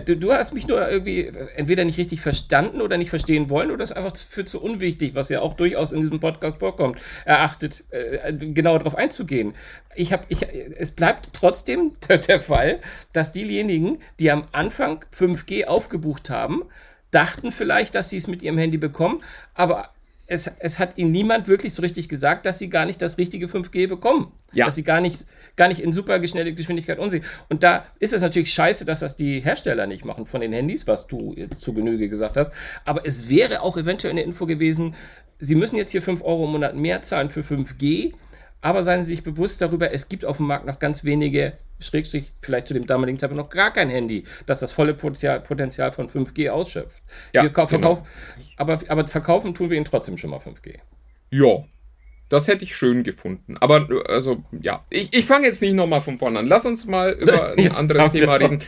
du, du, hast mich nur irgendwie entweder nicht richtig verstanden oder nicht verstehen wollen oder es einfach für zu unwichtig, was ja auch durchaus in diesem Podcast vorkommt, erachtet, äh, genau darauf einzugehen. Ich habe, ich, es bleibt trotzdem *laughs* der, der Fall, dass diejenigen, die am Anfang 5G aufgebucht haben, dachten vielleicht, dass sie es mit ihrem Handy bekommen, aber es, es hat ihnen niemand wirklich so richtig gesagt, dass sie gar nicht das richtige 5G bekommen. Ja. Dass sie gar nicht, gar nicht in super schnelle Geschwindigkeit unsehen. Und da ist es natürlich scheiße, dass das die Hersteller nicht machen von den Handys, was du jetzt zu Genüge gesagt hast. Aber es wäre auch eventuell eine Info gewesen, sie müssen jetzt hier 5 Euro im Monat mehr zahlen für 5G aber seien Sie sich bewusst darüber, es gibt auf dem Markt noch ganz wenige, Schrägstrich, vielleicht zu dem damaligen Zeitpunkt noch gar kein Handy, das das volle Potenzial, von 5G ausschöpft. Ja, wir genau. verkaufen, aber, aber verkaufen tun wir ihn trotzdem schon mal 5G. Ja, das hätte ich schön gefunden. Aber also, ja, ich, ich fange jetzt nicht nochmal von vorne an. Lass uns mal über *laughs* ein anderes Thema reden.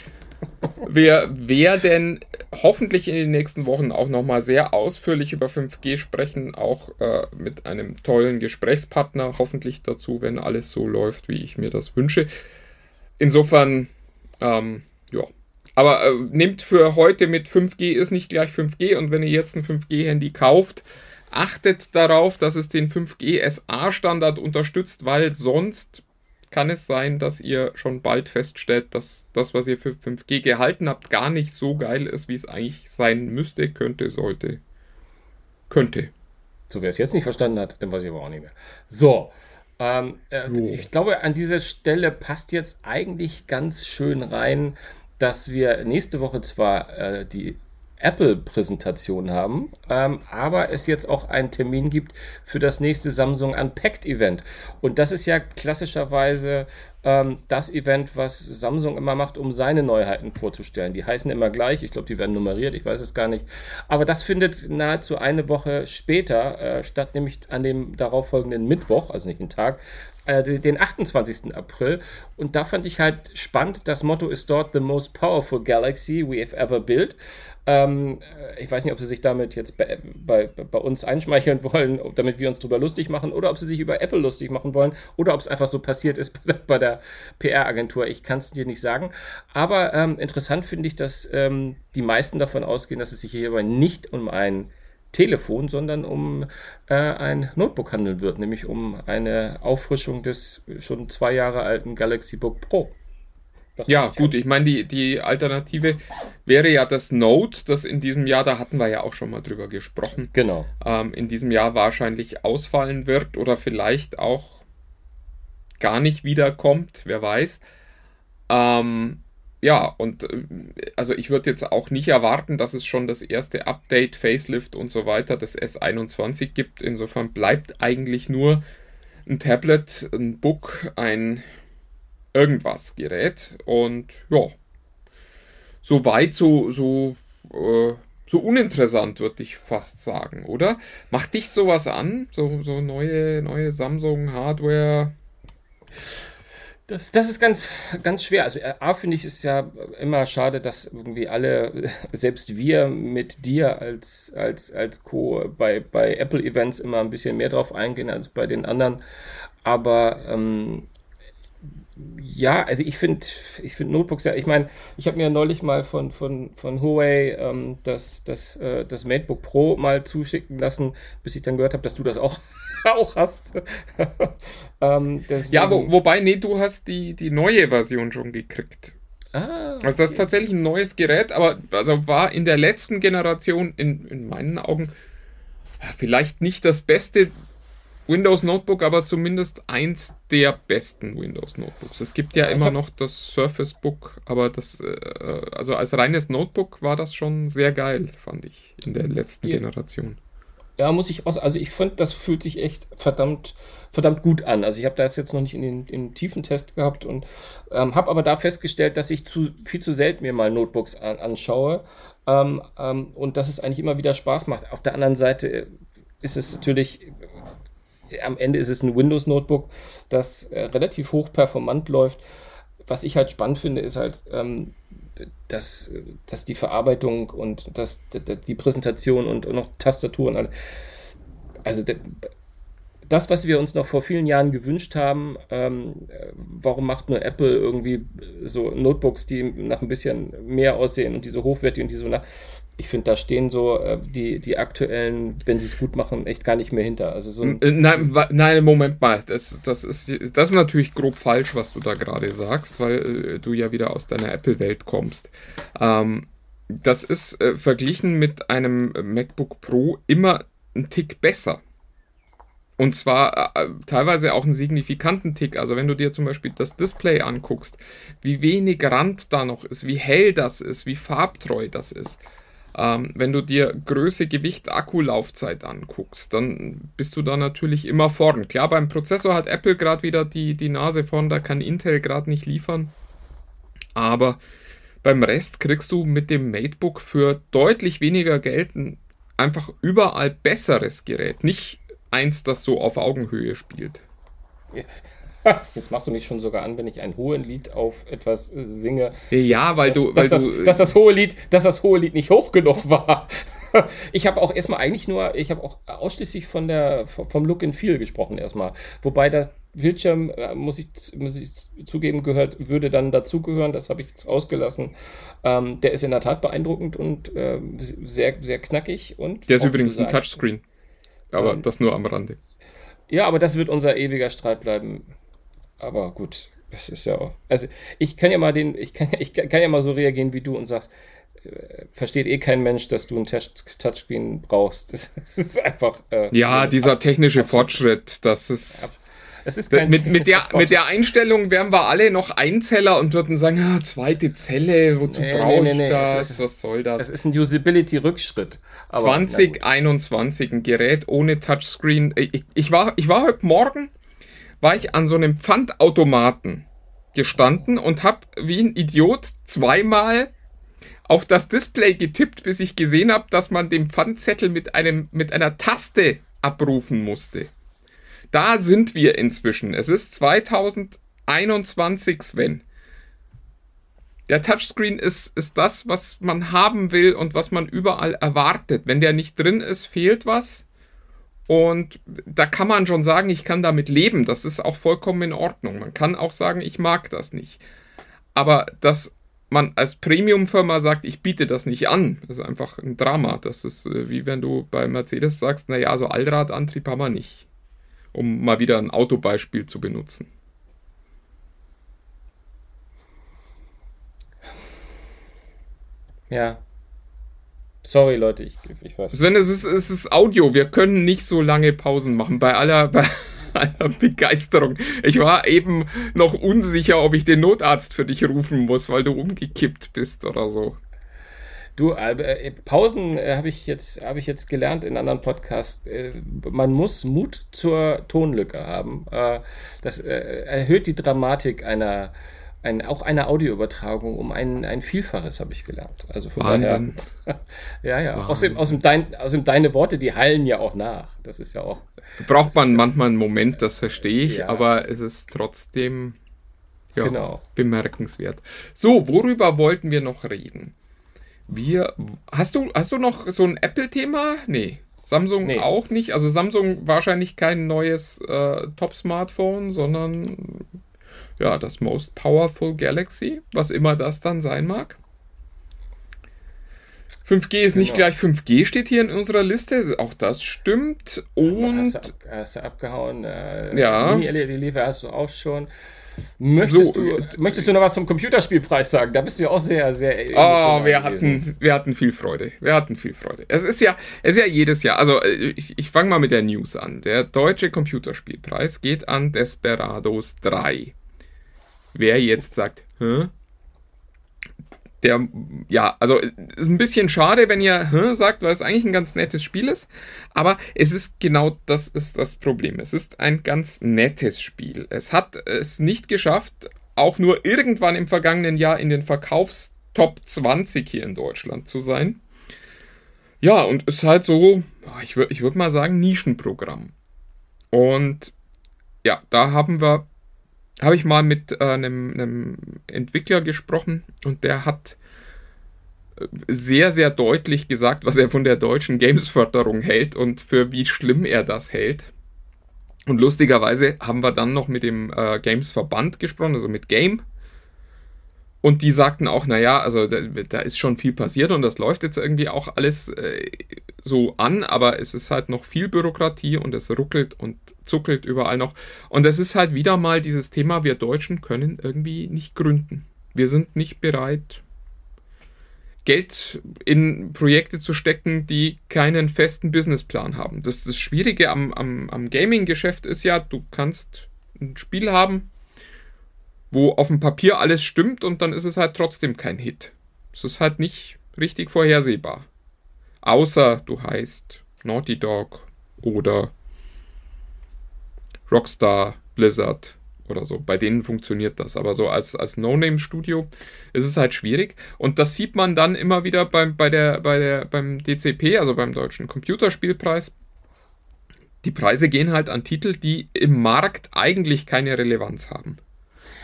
Wir werden hoffentlich in den nächsten Wochen auch nochmal sehr ausführlich über 5G sprechen, auch äh, mit einem tollen Gesprächspartner, hoffentlich dazu, wenn alles so läuft, wie ich mir das wünsche. Insofern, ähm, ja. Aber äh, nehmt für heute mit 5G ist nicht gleich 5G und wenn ihr jetzt ein 5G-Handy kauft, achtet darauf, dass es den 5G SA-Standard unterstützt, weil sonst kann es sein, dass ihr schon bald feststellt, dass das, was ihr für 5G gehalten habt, gar nicht so geil ist, wie es eigentlich sein müsste, könnte, sollte. Könnte. So, wer es jetzt nicht verstanden hat, dann weiß ich aber auch nicht mehr. So. Ähm, äh, ich glaube, an dieser Stelle passt jetzt eigentlich ganz schön rein, dass wir nächste Woche zwar äh, die Apple-Präsentation haben, ähm, aber es jetzt auch einen Termin gibt für das nächste Samsung Unpacked Event. Und das ist ja klassischerweise ähm, das Event, was Samsung immer macht, um seine Neuheiten vorzustellen. Die heißen immer gleich, ich glaube, die werden nummeriert, ich weiß es gar nicht. Aber das findet nahezu eine Woche später äh, statt, nämlich an dem darauffolgenden Mittwoch, also nicht einen Tag, äh, den 28. April. Und da fand ich halt spannend, das Motto ist dort The Most Powerful Galaxy We Have Ever Built. Ähm, ich weiß nicht, ob sie sich damit jetzt bei, bei, bei, uns einschmeicheln wollen, damit wir uns drüber lustig machen, oder ob sie sich über Apple lustig machen wollen, oder ob es einfach so passiert ist *laughs* bei der, bei der PR-Agentur. Ich kann es dir nicht sagen. Aber ähm, interessant finde ich, dass ähm, die meisten davon ausgehen, dass es sich hierbei nicht um ein Telefon, sondern um äh, ein Notebook handeln wird, nämlich um eine Auffrischung des schon zwei Jahre alten Galaxy Book Pro. Das ja, gut, ich meine, die, die Alternative wäre ja das Note, das in diesem Jahr, da hatten wir ja auch schon mal drüber gesprochen, genau. Ähm, in diesem Jahr wahrscheinlich ausfallen wird oder vielleicht auch gar nicht wiederkommt, wer weiß. Ähm, ja, und äh, also ich würde jetzt auch nicht erwarten, dass es schon das erste Update, Facelift und so weiter des S21 gibt. Insofern bleibt eigentlich nur ein Tablet, ein Book, ein irgendwas Gerät. Und ja, so weit, so, so, äh, so uninteressant, würde ich fast sagen, oder? Macht dich sowas an? So, so neue, neue Samsung-Hardware? Das, das ist ganz, ganz schwer. Also A, finde ich es ja immer schade, dass irgendwie alle, *laughs* selbst wir mit dir als, als, als Co. bei, bei Apple-Events immer ein bisschen mehr drauf eingehen als bei den anderen. Aber ähm, ja, also ich finde ich find Notebooks ja, ich meine, ich habe mir neulich mal von, von, von Huawei ähm, das, das, äh, das MateBook Pro mal zuschicken lassen, bis ich dann gehört habe, dass du das auch, *laughs* auch hast. *laughs* ähm, ja, wo, wobei, nee, du hast die, die neue Version schon gekriegt. Ah, okay. Also das ist tatsächlich ein neues Gerät, aber also war in der letzten Generation in, in meinen Augen vielleicht nicht das beste Windows Notebook, aber zumindest eins der besten Windows Notebooks. Es gibt ja, ja immer noch das Surface Book, aber das, äh, also als reines Notebook war das schon sehr geil, fand ich, in der letzten ja. Generation. Ja, muss ich auch, also ich finde, das fühlt sich echt verdammt, verdammt gut an. Also ich habe das jetzt noch nicht in den, in den tiefen Test gehabt und ähm, habe aber da festgestellt, dass ich zu viel zu selten mir mal Notebooks an, anschaue ähm, ähm, und dass es eigentlich immer wieder Spaß macht. Auf der anderen Seite ist es natürlich am Ende ist es ein Windows-Notebook, das äh, relativ hoch performant läuft. Was ich halt spannend finde, ist halt, ähm, dass, dass die Verarbeitung und dass, die Präsentation und, noch Tastaturen, und also das, was wir uns noch vor vielen Jahren gewünscht haben, ähm, warum macht nur Apple irgendwie so Notebooks, die nach ein bisschen mehr aussehen und die so hochwertig und die so nach ich finde, da stehen so äh, die, die aktuellen, wenn sie es gut machen, echt gar nicht mehr hinter. Also so äh, nein, nein, Moment mal. Das, das, ist, das ist natürlich grob falsch, was du da gerade sagst, weil äh, du ja wieder aus deiner Apple-Welt kommst. Ähm, das ist äh, verglichen mit einem MacBook Pro immer ein Tick besser. Und zwar äh, teilweise auch einen signifikanten Tick. Also wenn du dir zum Beispiel das Display anguckst, wie wenig Rand da noch ist, wie hell das ist, wie farbtreu das ist. Ähm, wenn du dir Größe, Gewicht, Akkulaufzeit anguckst, dann bist du da natürlich immer vorn. Klar, beim Prozessor hat Apple gerade wieder die, die Nase vorn, da kann Intel gerade nicht liefern. Aber beim Rest kriegst du mit dem MateBook für deutlich weniger Geld ein einfach überall besseres Gerät. Nicht eins, das so auf Augenhöhe spielt. *laughs* Jetzt machst du mich schon sogar an, wenn ich ein hohes Lied auf etwas äh, singe. Ja, weil dass, du. Weil dass, du das, dass das hohe Lied, dass das hohe Lied nicht hoch genug *laughs* war. Ich habe auch erstmal eigentlich nur, ich habe auch ausschließlich von der, vom Look and Feel gesprochen erstmal. Wobei das Bildschirm, äh, muss ich, muss ich zugeben, gehört, würde dann dazugehören. Das habe ich jetzt ausgelassen. Ähm, der ist in der Tat beeindruckend und äh, sehr, sehr knackig. Und der ist übrigens ein Touchscreen. Aber ähm, das nur am Rande. Ja, aber das wird unser ewiger Streit bleiben. Aber gut, das ist ja auch. Also ich kann ja mal den, ich kann, ich kann ja mal so reagieren wie du und sagst, äh, versteht eh kein Mensch, dass du ein Touchscreen brauchst. Das, *laughs* das ist einfach. Äh, ja, dieser technische Fortschritt, das ist. Es ist kein mit, mit, der, mit der Einstellung wären wir alle noch Einzeller und würden sagen, ja, zweite Zelle, wozu nee, brauche nee, nee, ich das? Ist, Was soll das? Es ist ein Usability-Rückschritt. 2021, ein Gerät ohne Touchscreen. Ich, ich, war, ich war heute Morgen war ich an so einem Pfandautomaten gestanden und habe wie ein Idiot zweimal auf das Display getippt, bis ich gesehen habe, dass man den Pfandzettel mit, einem, mit einer Taste abrufen musste. Da sind wir inzwischen. Es ist 2021, Sven. Der Touchscreen ist, ist das, was man haben will und was man überall erwartet. Wenn der nicht drin ist, fehlt was. Und da kann man schon sagen, ich kann damit leben. Das ist auch vollkommen in Ordnung. Man kann auch sagen, ich mag das nicht. Aber das man als Premium-Firma sagt, ich biete das nicht an. Ist einfach ein Drama. Das ist äh, wie wenn du bei Mercedes sagst, naja, also Allradantrieb haben wir nicht. Um mal wieder ein Autobeispiel zu benutzen. Ja. Sorry, Leute, ich, ich weiß. Sven, es ist, es ist Audio. Wir können nicht so lange Pausen machen. Bei aller, *laughs* bei aller Begeisterung. Ich war eben noch unsicher, ob ich den Notarzt für dich rufen muss, weil du umgekippt bist oder so. Du, äh, Pausen äh, habe ich jetzt habe ich jetzt gelernt in anderen Podcasts. Äh, man muss Mut zur Tonlücke haben. Äh, das äh, erhöht die Dramatik einer ein, auch eine Audioübertragung um ein, ein Vielfaches, habe ich gelernt. Also von Wahnsinn. Daher, *laughs* ja, ja. Wahnsinn. Aus, dem, aus, dem dein, aus dem deine Worte, die hallen ja auch nach. Das ist ja auch. Braucht man manchmal einen Moment, das verstehe ich, ja. aber es ist trotzdem ja, genau. bemerkenswert. So, worüber wollten wir noch reden? Wir. Hast du, hast du noch so ein Apple-Thema? Nee. Samsung nee. auch nicht. Also Samsung wahrscheinlich kein neues äh, Top-Smartphone, sondern ja, das Most Powerful Galaxy, was immer das dann sein mag. 5G ist genau. nicht gleich 5G, steht hier in unserer Liste. Auch das stimmt. Und. Hast du, ab, hast du abgehauen? Äh, ja. Mini-LED hast du auch schon. Möchtest, so, du, äh, möchtest du noch was zum Computerspielpreis sagen? Da bist du ja auch sehr, sehr. Oh, wir hatten, wir hatten viel Freude. Wir hatten viel Freude. Es ist ja, es ist ja jedes Jahr. Also, äh, ich, ich fange mal mit der News an. Der Deutsche Computerspielpreis geht an Desperados 3 wer jetzt sagt, Hä? der, ja, also ist ein bisschen schade, wenn ihr Hä? sagt, weil es eigentlich ein ganz nettes Spiel ist, aber es ist genau das ist das Problem. Es ist ein ganz nettes Spiel. Es hat es nicht geschafft, auch nur irgendwann im vergangenen Jahr in den Verkaufstop 20 hier in Deutschland zu sein. Ja, und ist halt so, ich würde ich würd mal sagen, Nischenprogramm. Und ja, da haben wir habe ich mal mit äh, einem, einem Entwickler gesprochen und der hat äh, sehr, sehr deutlich gesagt, was er von der deutschen Games-Förderung hält und für wie schlimm er das hält. Und lustigerweise haben wir dann noch mit dem äh, Games-Verband gesprochen, also mit Game. Und die sagten auch, naja, also da, da, ist schon viel passiert und das läuft jetzt irgendwie auch alles äh, so an, aber es ist halt noch viel Bürokratie und es ruckelt und zuckelt überall noch. Und es ist halt wieder mal dieses Thema, wir Deutschen können irgendwie nicht gründen. Wir sind nicht bereit, Geld in Projekte zu stecken, die keinen festen Businessplan haben. Das, das Schwierige am, am, am Gaming-Geschäft ist ja, du kannst ein Spiel haben, wo auf dem Papier alles stimmt und dann ist es halt trotzdem kein Hit. Es ist halt nicht richtig vorhersehbar. Außer du heißt Naughty Dog oder Rockstar, Blizzard oder so. Bei denen funktioniert das. Aber so als, als No-Name-Studio ist es halt schwierig. Und das sieht man dann immer wieder beim, bei der, bei der, beim DCP, also beim Deutschen Computerspielpreis. Die Preise gehen halt an Titel, die im Markt eigentlich keine Relevanz haben.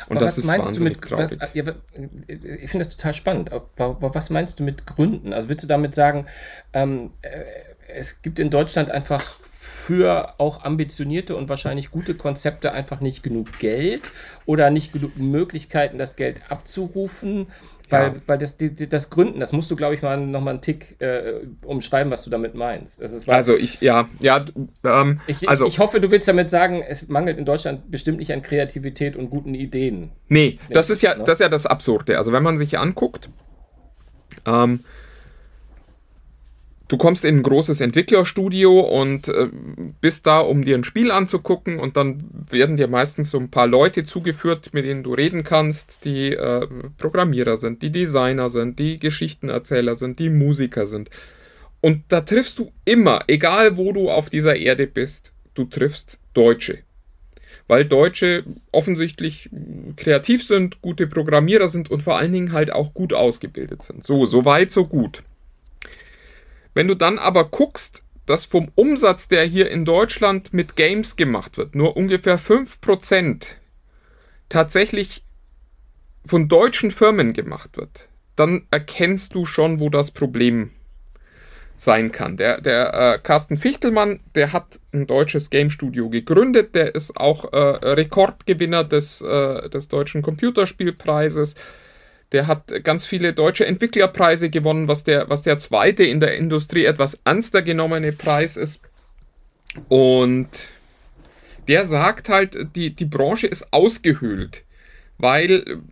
Und aber das ist wahnsinnig mit, traurig. Ja, ich finde das total spannend. Aber was meinst du mit Gründen? Also willst du damit sagen, ähm, äh, es gibt in Deutschland einfach für auch ambitionierte und wahrscheinlich gute Konzepte einfach nicht genug Geld oder nicht genug Möglichkeiten, das Geld abzurufen. Weil, ja. weil das, das Gründen, das musst du, glaube ich, mal nochmal einen Tick äh, umschreiben, was du damit meinst. Ist, also ich, ja, ja, ähm, ich, also ich, ich, hoffe, du willst damit sagen, es mangelt in Deutschland bestimmt nicht an Kreativität und guten Ideen. Nee, das ist ja, ne? das ist ja das Absurde. Also wenn man sich anguckt, ähm, du kommst in ein großes Entwicklerstudio und äh, bist da, um dir ein Spiel anzugucken und dann werden dir meistens so ein paar Leute zugeführt, mit denen du reden kannst, die äh, Programmierer sind, die Designer sind, die Geschichtenerzähler sind, die Musiker sind. Und da triffst du immer, egal wo du auf dieser Erde bist, du triffst Deutsche. Weil Deutsche offensichtlich kreativ sind, gute Programmierer sind und vor allen Dingen halt auch gut ausgebildet sind. So, so weit, so gut. Wenn du dann aber guckst, dass vom Umsatz, der hier in Deutschland mit Games gemacht wird, nur ungefähr 5% tatsächlich von deutschen Firmen gemacht wird, dann erkennst du schon, wo das Problem sein kann. Der, der äh, Carsten Fichtelmann, der hat ein deutsches Game Studio gegründet, der ist auch äh, Rekordgewinner des, äh, des deutschen Computerspielpreises Der hat ganz viele deutsche Entwicklerpreise gewonnen, was der, was der zweite in der Industrie etwas ernster genommene Preis ist. Und der sagt halt, die, die Branche ist ausgehöhlt, weil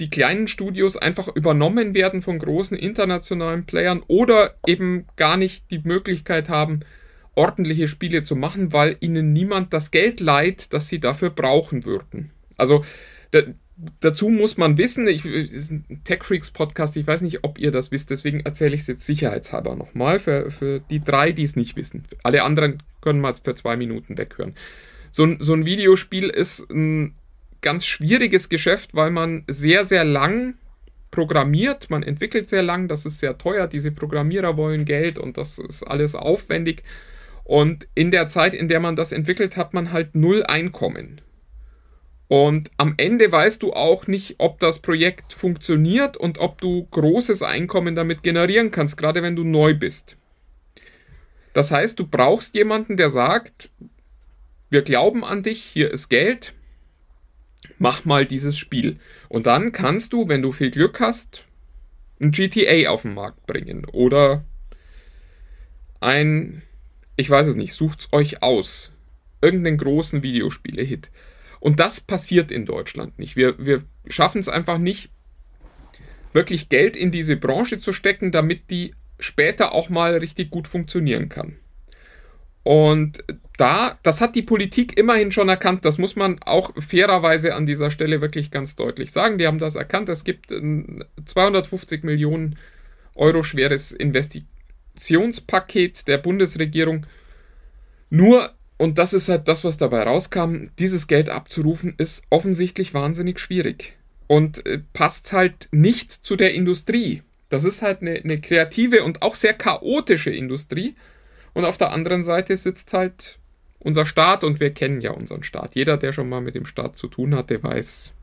die kleinen Studios einfach übernommen werden von großen internationalen Playern oder eben gar nicht die Möglichkeit haben, ordentliche Spiele zu machen, weil ihnen niemand das Geld leiht, das sie dafür brauchen würden. Also dazu muss man wissen, ich, es ist ein Tech Freaks Podcast, ich weiß nicht, ob ihr das wisst, deswegen erzähle ich es jetzt sicherheitshalber nochmal für, für die drei, die es nicht wissen. Alle anderen können mal für zwei Minuten weghören. So ein, so ein Videospiel ist ein ganz schwieriges Geschäft, weil man sehr, sehr lang programmiert, man entwickelt sehr lang, das ist sehr teuer, diese Programmierer wollen Geld und das ist alles aufwendig. Und in der Zeit, in der man das entwickelt, hat man halt null Einkommen. Und am Ende weißt du auch nicht, ob das Projekt funktioniert und ob du großes Einkommen damit generieren kannst, gerade wenn du neu bist. Das heißt, du brauchst jemanden, der sagt, wir glauben an dich, hier ist Geld, mach mal dieses Spiel. Und dann kannst du, wenn du viel Glück hast, ein GTA auf den Markt bringen oder ein, ich weiß es nicht, sucht's euch aus, irgendeinen großen Videospiele-Hit. Und das passiert in Deutschland nicht. Wir, wir schaffen es einfach nicht, wirklich Geld in diese Branche zu stecken, damit die später auch mal richtig gut funktionieren kann. Und da, das hat die Politik immerhin schon erkannt. Das muss man auch fairerweise an dieser Stelle wirklich ganz deutlich sagen. Die haben das erkannt. Es gibt ein 250 Millionen Euro schweres Investitionspaket der Bundesregierung. Nur und das ist halt das, was dabei rauskam. Dieses Geld abzurufen ist offensichtlich wahnsinnig schwierig. Und äh, passt halt nicht zu der Industrie. Das ist halt eine, eine kreative und auch sehr chaotische Industrie. Und auf der anderen Seite sitzt halt unser Staat und wir kennen ja unseren Staat. Jeder, der schon mal mit dem Staat zu tun hatte, weiß,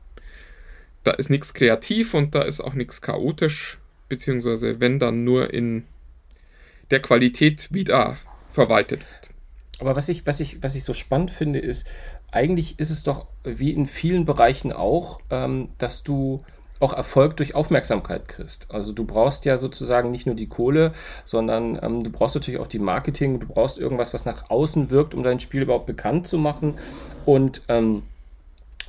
da ist nichts kreativ und da ist auch nichts chaotisch, beziehungsweise wenn dann nur in der Qualität wieder verwaltet wird. Aber was ich, was ich, was ich so spannend finde, ist, eigentlich ist es doch wie in vielen Bereichen auch, ähm, dass du auch Erfolg durch Aufmerksamkeit kriegst. Also du brauchst ja sozusagen nicht nur die Kohle, sondern ähm, du brauchst natürlich auch die Marketing, du brauchst irgendwas, was nach außen wirkt, um dein Spiel überhaupt bekannt zu machen. Und ähm,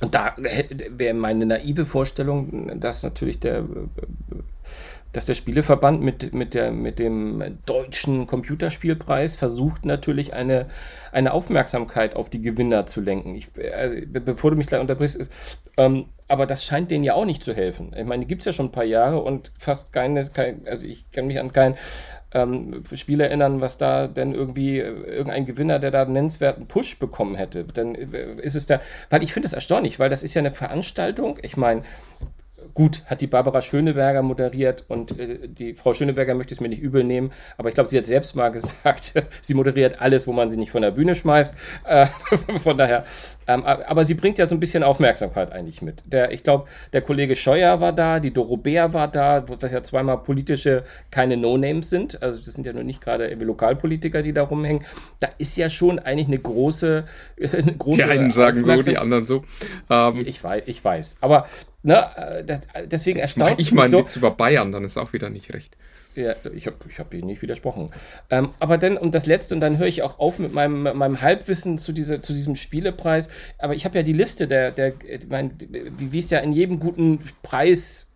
und da wäre meine naive Vorstellung, dass natürlich der dass der Spieleverband mit, mit, der, mit dem deutschen Computerspielpreis versucht natürlich eine, eine Aufmerksamkeit auf die Gewinner zu lenken. Ich, äh, bevor du mich gleich unterbrichst, ist, ähm, aber das scheint denen ja auch nicht zu helfen. Ich meine, die gibt es ja schon ein paar Jahre und fast keine, kein, also ich kann mich an kein ähm, Spiel erinnern, was da denn irgendwie äh, irgendein Gewinner, der da einen nennenswerten Push bekommen hätte. Dann äh, ist es da, weil ich finde es erstaunlich, weil das ist ja eine Veranstaltung. Ich meine, Gut, hat die Barbara Schöneberger moderiert und äh, die Frau Schöneberger möchte es mir nicht übel nehmen, aber ich glaube, sie hat selbst mal *laughs* gesagt, sie moderiert alles, wo man sie nicht von der Bühne schmeißt. Äh, *laughs* von daher, ähm, aber sie bringt ja so ein bisschen Aufmerksamkeit eigentlich mit. Der, ich glaube, der Kollege Scheuer war da, die Doro Bär war da, was ja zweimal politische keine No-Names sind. Also das sind ja nur nicht gerade Lokalpolitiker, die da rumhängen. Da ist ja schon eigentlich eine große, *laughs* eine große. Die einen sagen so, die anderen so. Ähm, ich weiß, ich weiß. Aber Ne, äh, das, äh, deswegen erstaunt Ich meine, so, über Bayern, dann ist auch wieder nicht recht. Ja, ich habe ich hab Ihnen nicht widersprochen. Ähm, aber dann, und das Letzte, und dann höre ich auch auf mit meinem, meinem Halbwissen zu, dieser, zu diesem Spielepreis. Aber ich habe ja die Liste der, der ich mein, wie es ja in jedem guten Preis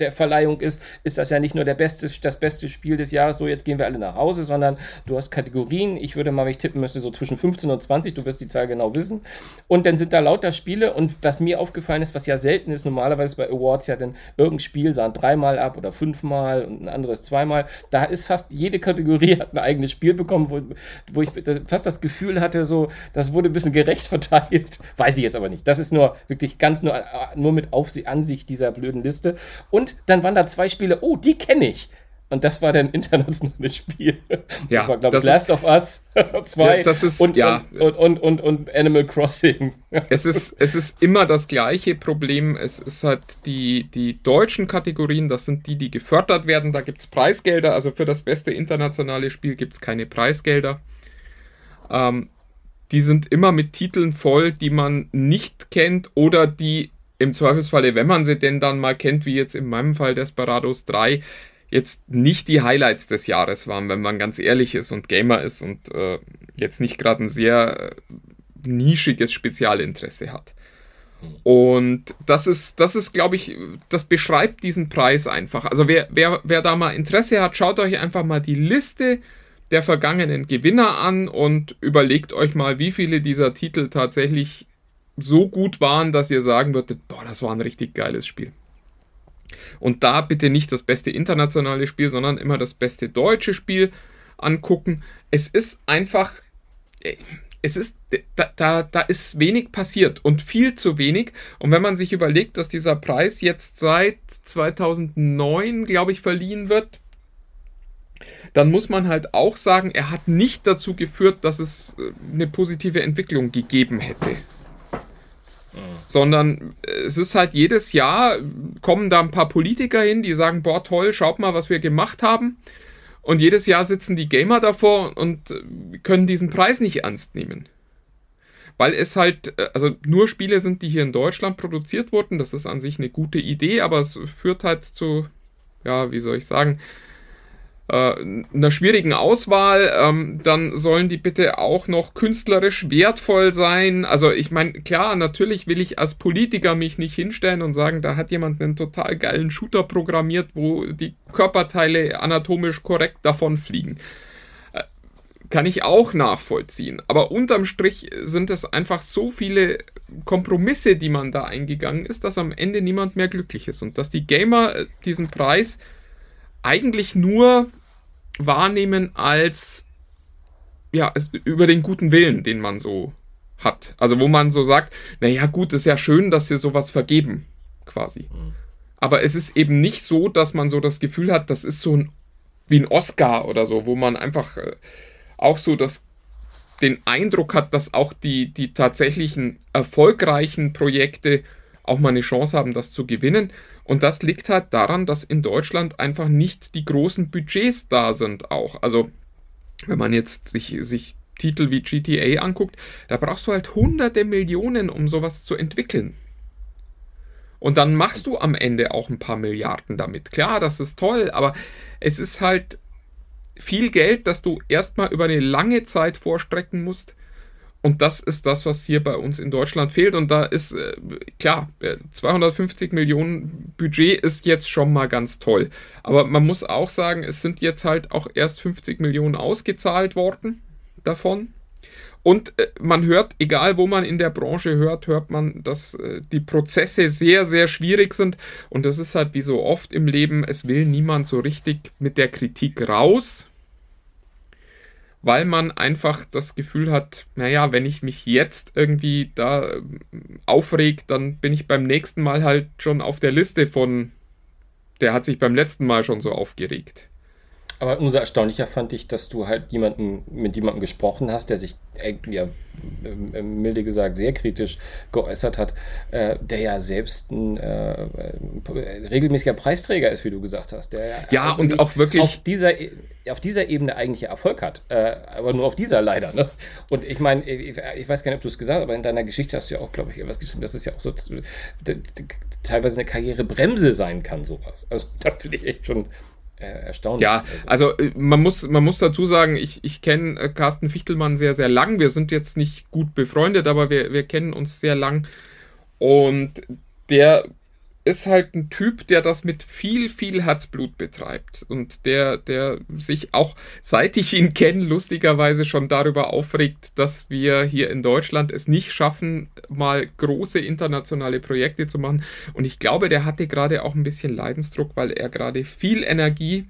der Verleihung ist, ist das ja nicht nur der beste, das beste Spiel des Jahres, so jetzt gehen wir alle nach Hause, sondern du hast Kategorien. Ich würde mal, wenn ich tippen müsste, so zwischen 15 und 20, du wirst die Zahl genau wissen. Und dann sind da lauter Spiele und was mir aufgefallen ist, was ja selten ist, normalerweise bei Awards ja dann irgendein Spiel sahen dreimal ab oder fünfmal und ein anderes zweimal. Da ist fast jede Kategorie *laughs* hat ein eigenes Spiel bekommen, wo, wo ich fast das Gefühl hatte, so, das wurde ein bisschen gerecht verteilt. *laughs* Weiß ich jetzt aber nicht. Das ist nur wirklich ganz nur, nur mit Aufsicht, Ansicht dieser blöden Liste. Und dann waren da zwei Spiele, oh, die kenne ich. Und das war dann internationales Spiel. Ja, das war, glaube ich, Last of Us *laughs* 2 ja, das ist, und, ja. und, und, und, und, Animal Crossing. *laughs* es, ist, es ist immer das gleiche Problem. Es ist halt die, die deutschen Kategorien, das sind die, die gefördert werden. Da gibt es Preisgelder. Also für das beste internationale Spiel gibt es keine Preisgelder. Ähm, die sind immer mit Titeln voll, die man nicht kennt oder die im Zweifelsfalle, wenn man sie denn dann mal kennt, wie jetzt in meinem Fall Desperados 3, jetzt nicht die Highlights des Jahres waren, wenn man ganz ehrlich ist und Gamer ist und äh, jetzt nicht gerade ein sehr äh, nischiges Spezialinteresse hat. Und das ist, das ist, glaube ich, das beschreibt diesen Preis einfach. Also wer, wer, wer da mal Interesse hat, schaut euch einfach mal die Liste der vergangenen Gewinner an und überlegt euch mal, wie viele dieser Titel tatsächlich so gut waren, dass ihr sagen würdet, boah, das war ein richtig geiles Spiel. Und da bitte nicht das beste internationale Spiel, sondern immer das beste deutsche Spiel angucken. Es ist einfach, äh, es ist, da, da, da ist wenig passiert und viel zu wenig. Und wenn man sich überlegt, dass dieser Preis jetzt seit 2009, glaube ich, verliehen wird, dann muss man halt auch sagen, er hat nicht dazu geführt, dass es äh, eine positive Entwicklung gegeben hätte. Sondern äh, es ist halt jedes Jahr, kommen da ein paar Politiker hin, die sagen, boah toll, schaut mal, was wir gemacht haben. Und jedes Jahr sitzen die Gamer davor und äh, können diesen Preis nicht ernst nehmen. Weil es halt, also nur Spiele sind, die hier in Deutschland produziert wurden. Das ist an sich eine gute Idee, aber es führt halt zu, ja, wie soll ich sagen, äh, einer schwierigen Auswahl, ähm, dann sollen die bitte auch noch künstlerisch wertvoll sein. Also ich meine, klar, natürlich will ich als Politiker mich nicht hinstellen und sagen, da hat jemand einen total geilen Shooter programmiert, wo die Körperteile anatomisch korrekt davon fliegen. Äh, kann ich auch nachvollziehen. Aber unterm Strich sind es einfach so viele Kompromisse, die man da eingegangen ist, dass am Ende niemand mehr glücklich ist. Und dass die Gamer äh, diesen Preis eigentlich nur wahrnehmen als ja, über den guten Willen, den man so hat. Also wo man so sagt, naja gut, ist ja schön, dass sie sowas vergeben, quasi. Mhm. Aber es ist eben nicht so, dass man so das Gefühl hat, das ist so ein, wie ein Oscar oder so, wo man einfach äh, auch so das, den Eindruck hat, dass auch die, die tatsächlichen erfolgreichen Projekte auch mal eine Chance haben, das zu gewinnen. Und das liegt halt daran, dass in Deutschland einfach nicht die großen Budgets da sind auch. Also wenn man jetzt sich, sich Titel wie GTA anguckt, da brauchst du halt hunderte Millionen, um sowas zu entwickeln. Und dann machst du am Ende auch ein paar Milliarden damit. Klar, das ist toll, aber es ist halt viel Geld, das du erstmal über eine lange Zeit vorstrecken musst, und das ist das, was hier bei uns in Deutschland fehlt. Und da ist, äh, klar, 250 Millionen Budget ist jetzt schon mal ganz toll. Aber man muss auch sagen, es sind jetzt halt auch erst 50 Millionen ausgezahlt worden davon. Und äh, man hört, egal wo man in der Branche hört, hört man, dass äh, die Prozesse sehr, sehr schwierig sind. Und das ist halt wie so oft im Leben, es will niemand so richtig mit der Kritik raus weil man einfach das Gefühl hat, naja, wenn ich mich jetzt irgendwie da ähm, aufreg, dann bin ich beim nächsten Mal halt schon auf der Liste von, der hat sich beim letzten Mal schon so aufgeregt. Aber umso erstaunlicher fand ich, dass du halt jemanden, mit jemandem gesprochen hast, der sich, äh, ja, äh, milde gesagt, sehr kritisch geäußert hat, äh, der ja selbst ein äh, regelmäßiger Preisträger ist, wie du gesagt hast. Der ja, und auch wirklich auf dieser, auf dieser Ebene eigentlich Erfolg hat. Äh, aber nur auf dieser leider. Ne? Und ich meine, ich, ich, weiß gar nicht, ob du es gesagt hast, aber in deiner Geschichte hast du ja auch, glaube ich, was geschrieben, dass es ja auch so teilweise eine Karrierebremse sein kann, sowas. Also das finde ich echt schon äh, erstaunlich. Ja, also äh, man muss, man muss dazu sagen, ich, ich kenne äh, Carsten Fichtelmann sehr, sehr lang. Wir sind jetzt nicht gut befreundet, aber wir, wir kennen uns sehr lang. Und der ist halt ein Typ, der das mit viel, viel Herzblut betreibt und der, der sich auch, seit ich ihn kenne, lustigerweise schon darüber aufregt, dass wir hier in Deutschland es nicht schaffen, mal große internationale Projekte zu machen. Und ich glaube, der hatte gerade auch ein bisschen Leidensdruck, weil er gerade viel Energie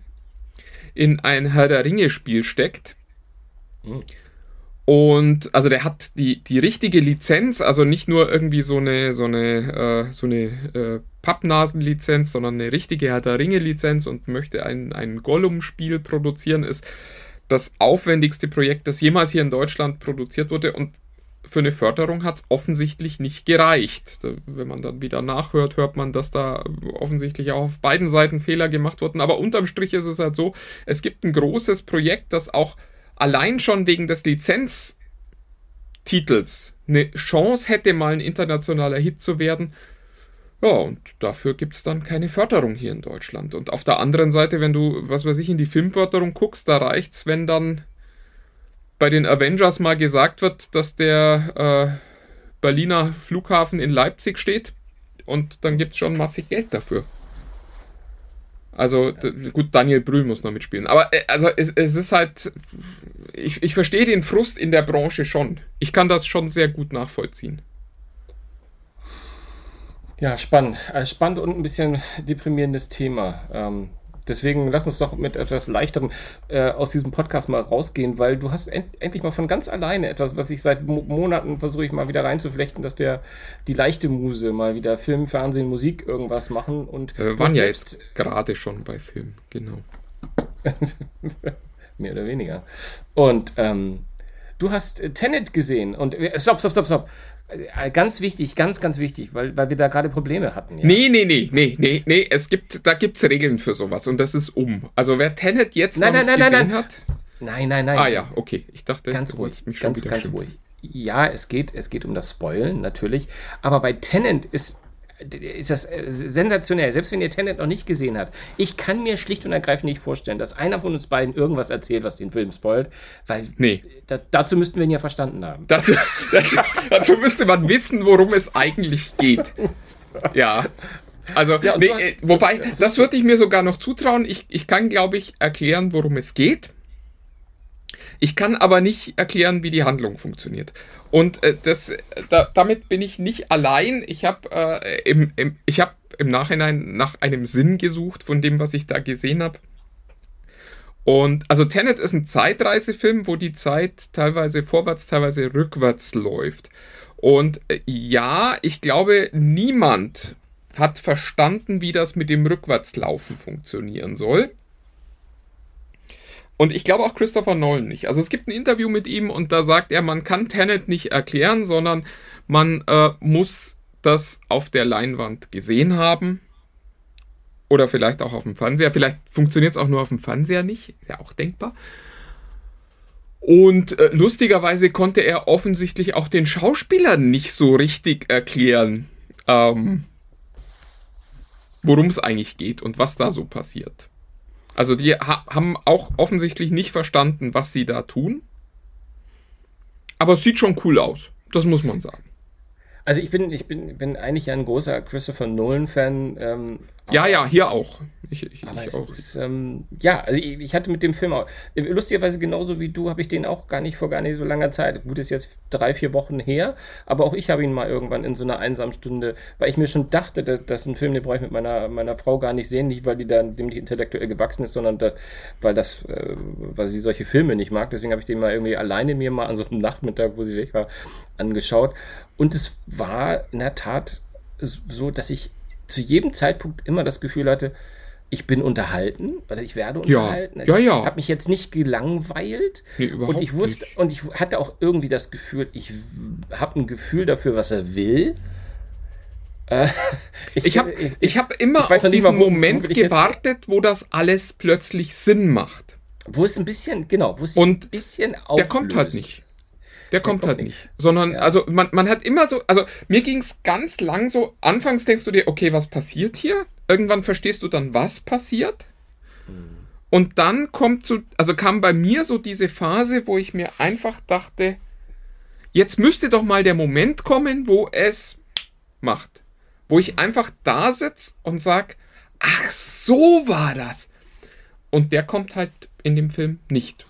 in ein Herr der Ringe-Spiel steckt. Mhm. Und also der hat die, die richtige Lizenz, also nicht nur irgendwie so eine, so eine, äh, so eine äh, Pappnasen-Lizenz, sondern eine richtige Herr der Ringe-Lizenz und möchte ein, ein Gollum-Spiel produzieren, ist das aufwendigste Projekt, das jemals hier in Deutschland produziert wurde. Und für eine Förderung hat es offensichtlich nicht gereicht. Wenn man dann wieder nachhört, hört man, dass da offensichtlich auch auf beiden Seiten Fehler gemacht wurden. Aber unterm Strich ist es halt so, es gibt ein großes Projekt, das auch allein schon wegen des Lizenztitels eine Chance hätte, mal ein internationaler Hit zu werden. Ja, und dafür gibt es dann keine Förderung hier in Deutschland. Und auf der anderen Seite, wenn du, was weiß ich, in die Filmförderung guckst, da reicht's, wenn dann bei den Avengers mal gesagt wird, dass der äh, Berliner Flughafen in Leipzig steht und dann gibt es schon massig Geld dafür. Also gut, Daniel Brühl muss noch mitspielen. Aber äh, also es, es ist halt, ich, ich verstehe den Frust in der Branche schon. Ich kann das schon sehr gut nachvollziehen. Ja, spannend. Äh, spannend und ein bisschen deprimierendes Thema. Ähm, deswegen lass uns doch mit etwas leichterem äh, aus diesem Podcast mal rausgehen, weil du hast end endlich mal von ganz alleine etwas, was ich seit Mo Monaten versuche ich mal wieder reinzuflechten, dass wir die leichte Muse mal wieder Film, Fernsehen, Musik irgendwas machen und äh, waren ja jetzt gerade schon bei Film, genau. *laughs* Mehr oder weniger. Und ähm, du hast Tenet gesehen und äh, stopp, stopp, stopp, stopp. Äh, ganz wichtig, ganz, ganz wichtig, weil, weil wir da gerade Probleme hatten. Ja. Nee, nee, nee, nee, nee, nee, es gibt, da gibt es Regeln für sowas und das ist um. Also wer Tenet jetzt nein, nein, nein, gesehen nein. hat. Nein, nein, nein. Ah ja, okay. Ich dachte, ganz ruhig, mich schon ganz, ganz ruhig. Ja, es geht, es geht um das Spoilen, natürlich. Aber bei Tenant ist ist das äh, sensationell. Selbst wenn ihr Tenet noch nicht gesehen habt, ich kann mir schlicht und ergreifend nicht vorstellen, dass einer von uns beiden irgendwas erzählt, was den Film spoilt, weil nee. da, dazu müssten wir ihn ja verstanden haben. Dazu, *laughs* dazu, dazu müsste man wissen, worum es eigentlich geht. Ja. Also, ja, nee, äh, wobei, das würde ich mir sogar noch zutrauen. Ich, ich kann, glaube ich, erklären, worum es geht. Ich kann aber nicht erklären, wie die Handlung funktioniert. Und äh, das, da, damit bin ich nicht allein. Ich habe äh, im, im, hab im Nachhinein nach einem Sinn gesucht von dem, was ich da gesehen habe. Und also Tenet ist ein Zeitreisefilm, wo die Zeit teilweise vorwärts, teilweise rückwärts läuft. Und äh, ja, ich glaube, niemand hat verstanden, wie das mit dem Rückwärtslaufen funktionieren soll. Und ich glaube auch Christopher Nolan nicht. Also es gibt ein Interview mit ihm und da sagt er, man kann Tenet nicht erklären, sondern man äh, muss das auf der Leinwand gesehen haben. Oder vielleicht auch auf dem Fernseher. Vielleicht funktioniert es auch nur auf dem Fernseher nicht. Ist ja auch denkbar. Und äh, lustigerweise konnte er offensichtlich auch den Schauspielern nicht so richtig erklären, ähm, worum es eigentlich geht und was da so passiert. Also die ha haben auch offensichtlich nicht verstanden, was sie da tun. Aber es sieht schon cool aus. Das muss man sagen. Also ich bin, ich bin, bin eigentlich ein großer Christopher Nolan-Fan. Ähm, ja, ja, hier auch. Ich, ich, aber ich auch. Ist, ähm, ja, also ich, ich, hatte mit dem Film auch, lustigerweise genauso wie du, habe ich den auch gar nicht vor gar nicht so langer Zeit. Gut, ist jetzt drei, vier Wochen her, aber auch ich habe ihn mal irgendwann in so einer einsamen Stunde, weil ich mir schon dachte, dass, das ist ein Film, den brauche ich mit meiner, meiner Frau gar nicht sehen, nicht weil die da dem nicht intellektuell gewachsen ist, sondern das, weil das, äh, weil sie solche Filme nicht mag. Deswegen habe ich den mal irgendwie alleine mir mal an so einem Nachmittag, wo sie weg war, angeschaut. Und es war in der Tat so, dass ich zu jedem Zeitpunkt immer das Gefühl hatte, ich bin unterhalten oder ich werde unterhalten. Ja, ja. Ich habe mich jetzt nicht gelangweilt nee, überhaupt und ich wusste nicht. und ich hatte auch irgendwie das Gefühl, ich habe ein Gefühl dafür, was er will. Äh, *laughs* ich habe ich hab immer ich auf diesen mal, wo, Moment wo gewartet, wo das alles plötzlich Sinn macht. Wo es ein bisschen, genau, wo es ein bisschen auflöst. Der kommt halt nicht. Der kommt halt nicht. Sondern, ja. also man, man hat immer so, also mir ging es ganz lang so, anfangs denkst du dir, okay, was passiert hier? Irgendwann verstehst du dann, was passiert. Mhm. Und dann kommt so, also kam bei mir so diese Phase, wo ich mir einfach dachte, jetzt müsste doch mal der Moment kommen, wo es macht. Wo ich einfach da sitze und sag, ach, so war das. Und der kommt halt in dem Film nicht.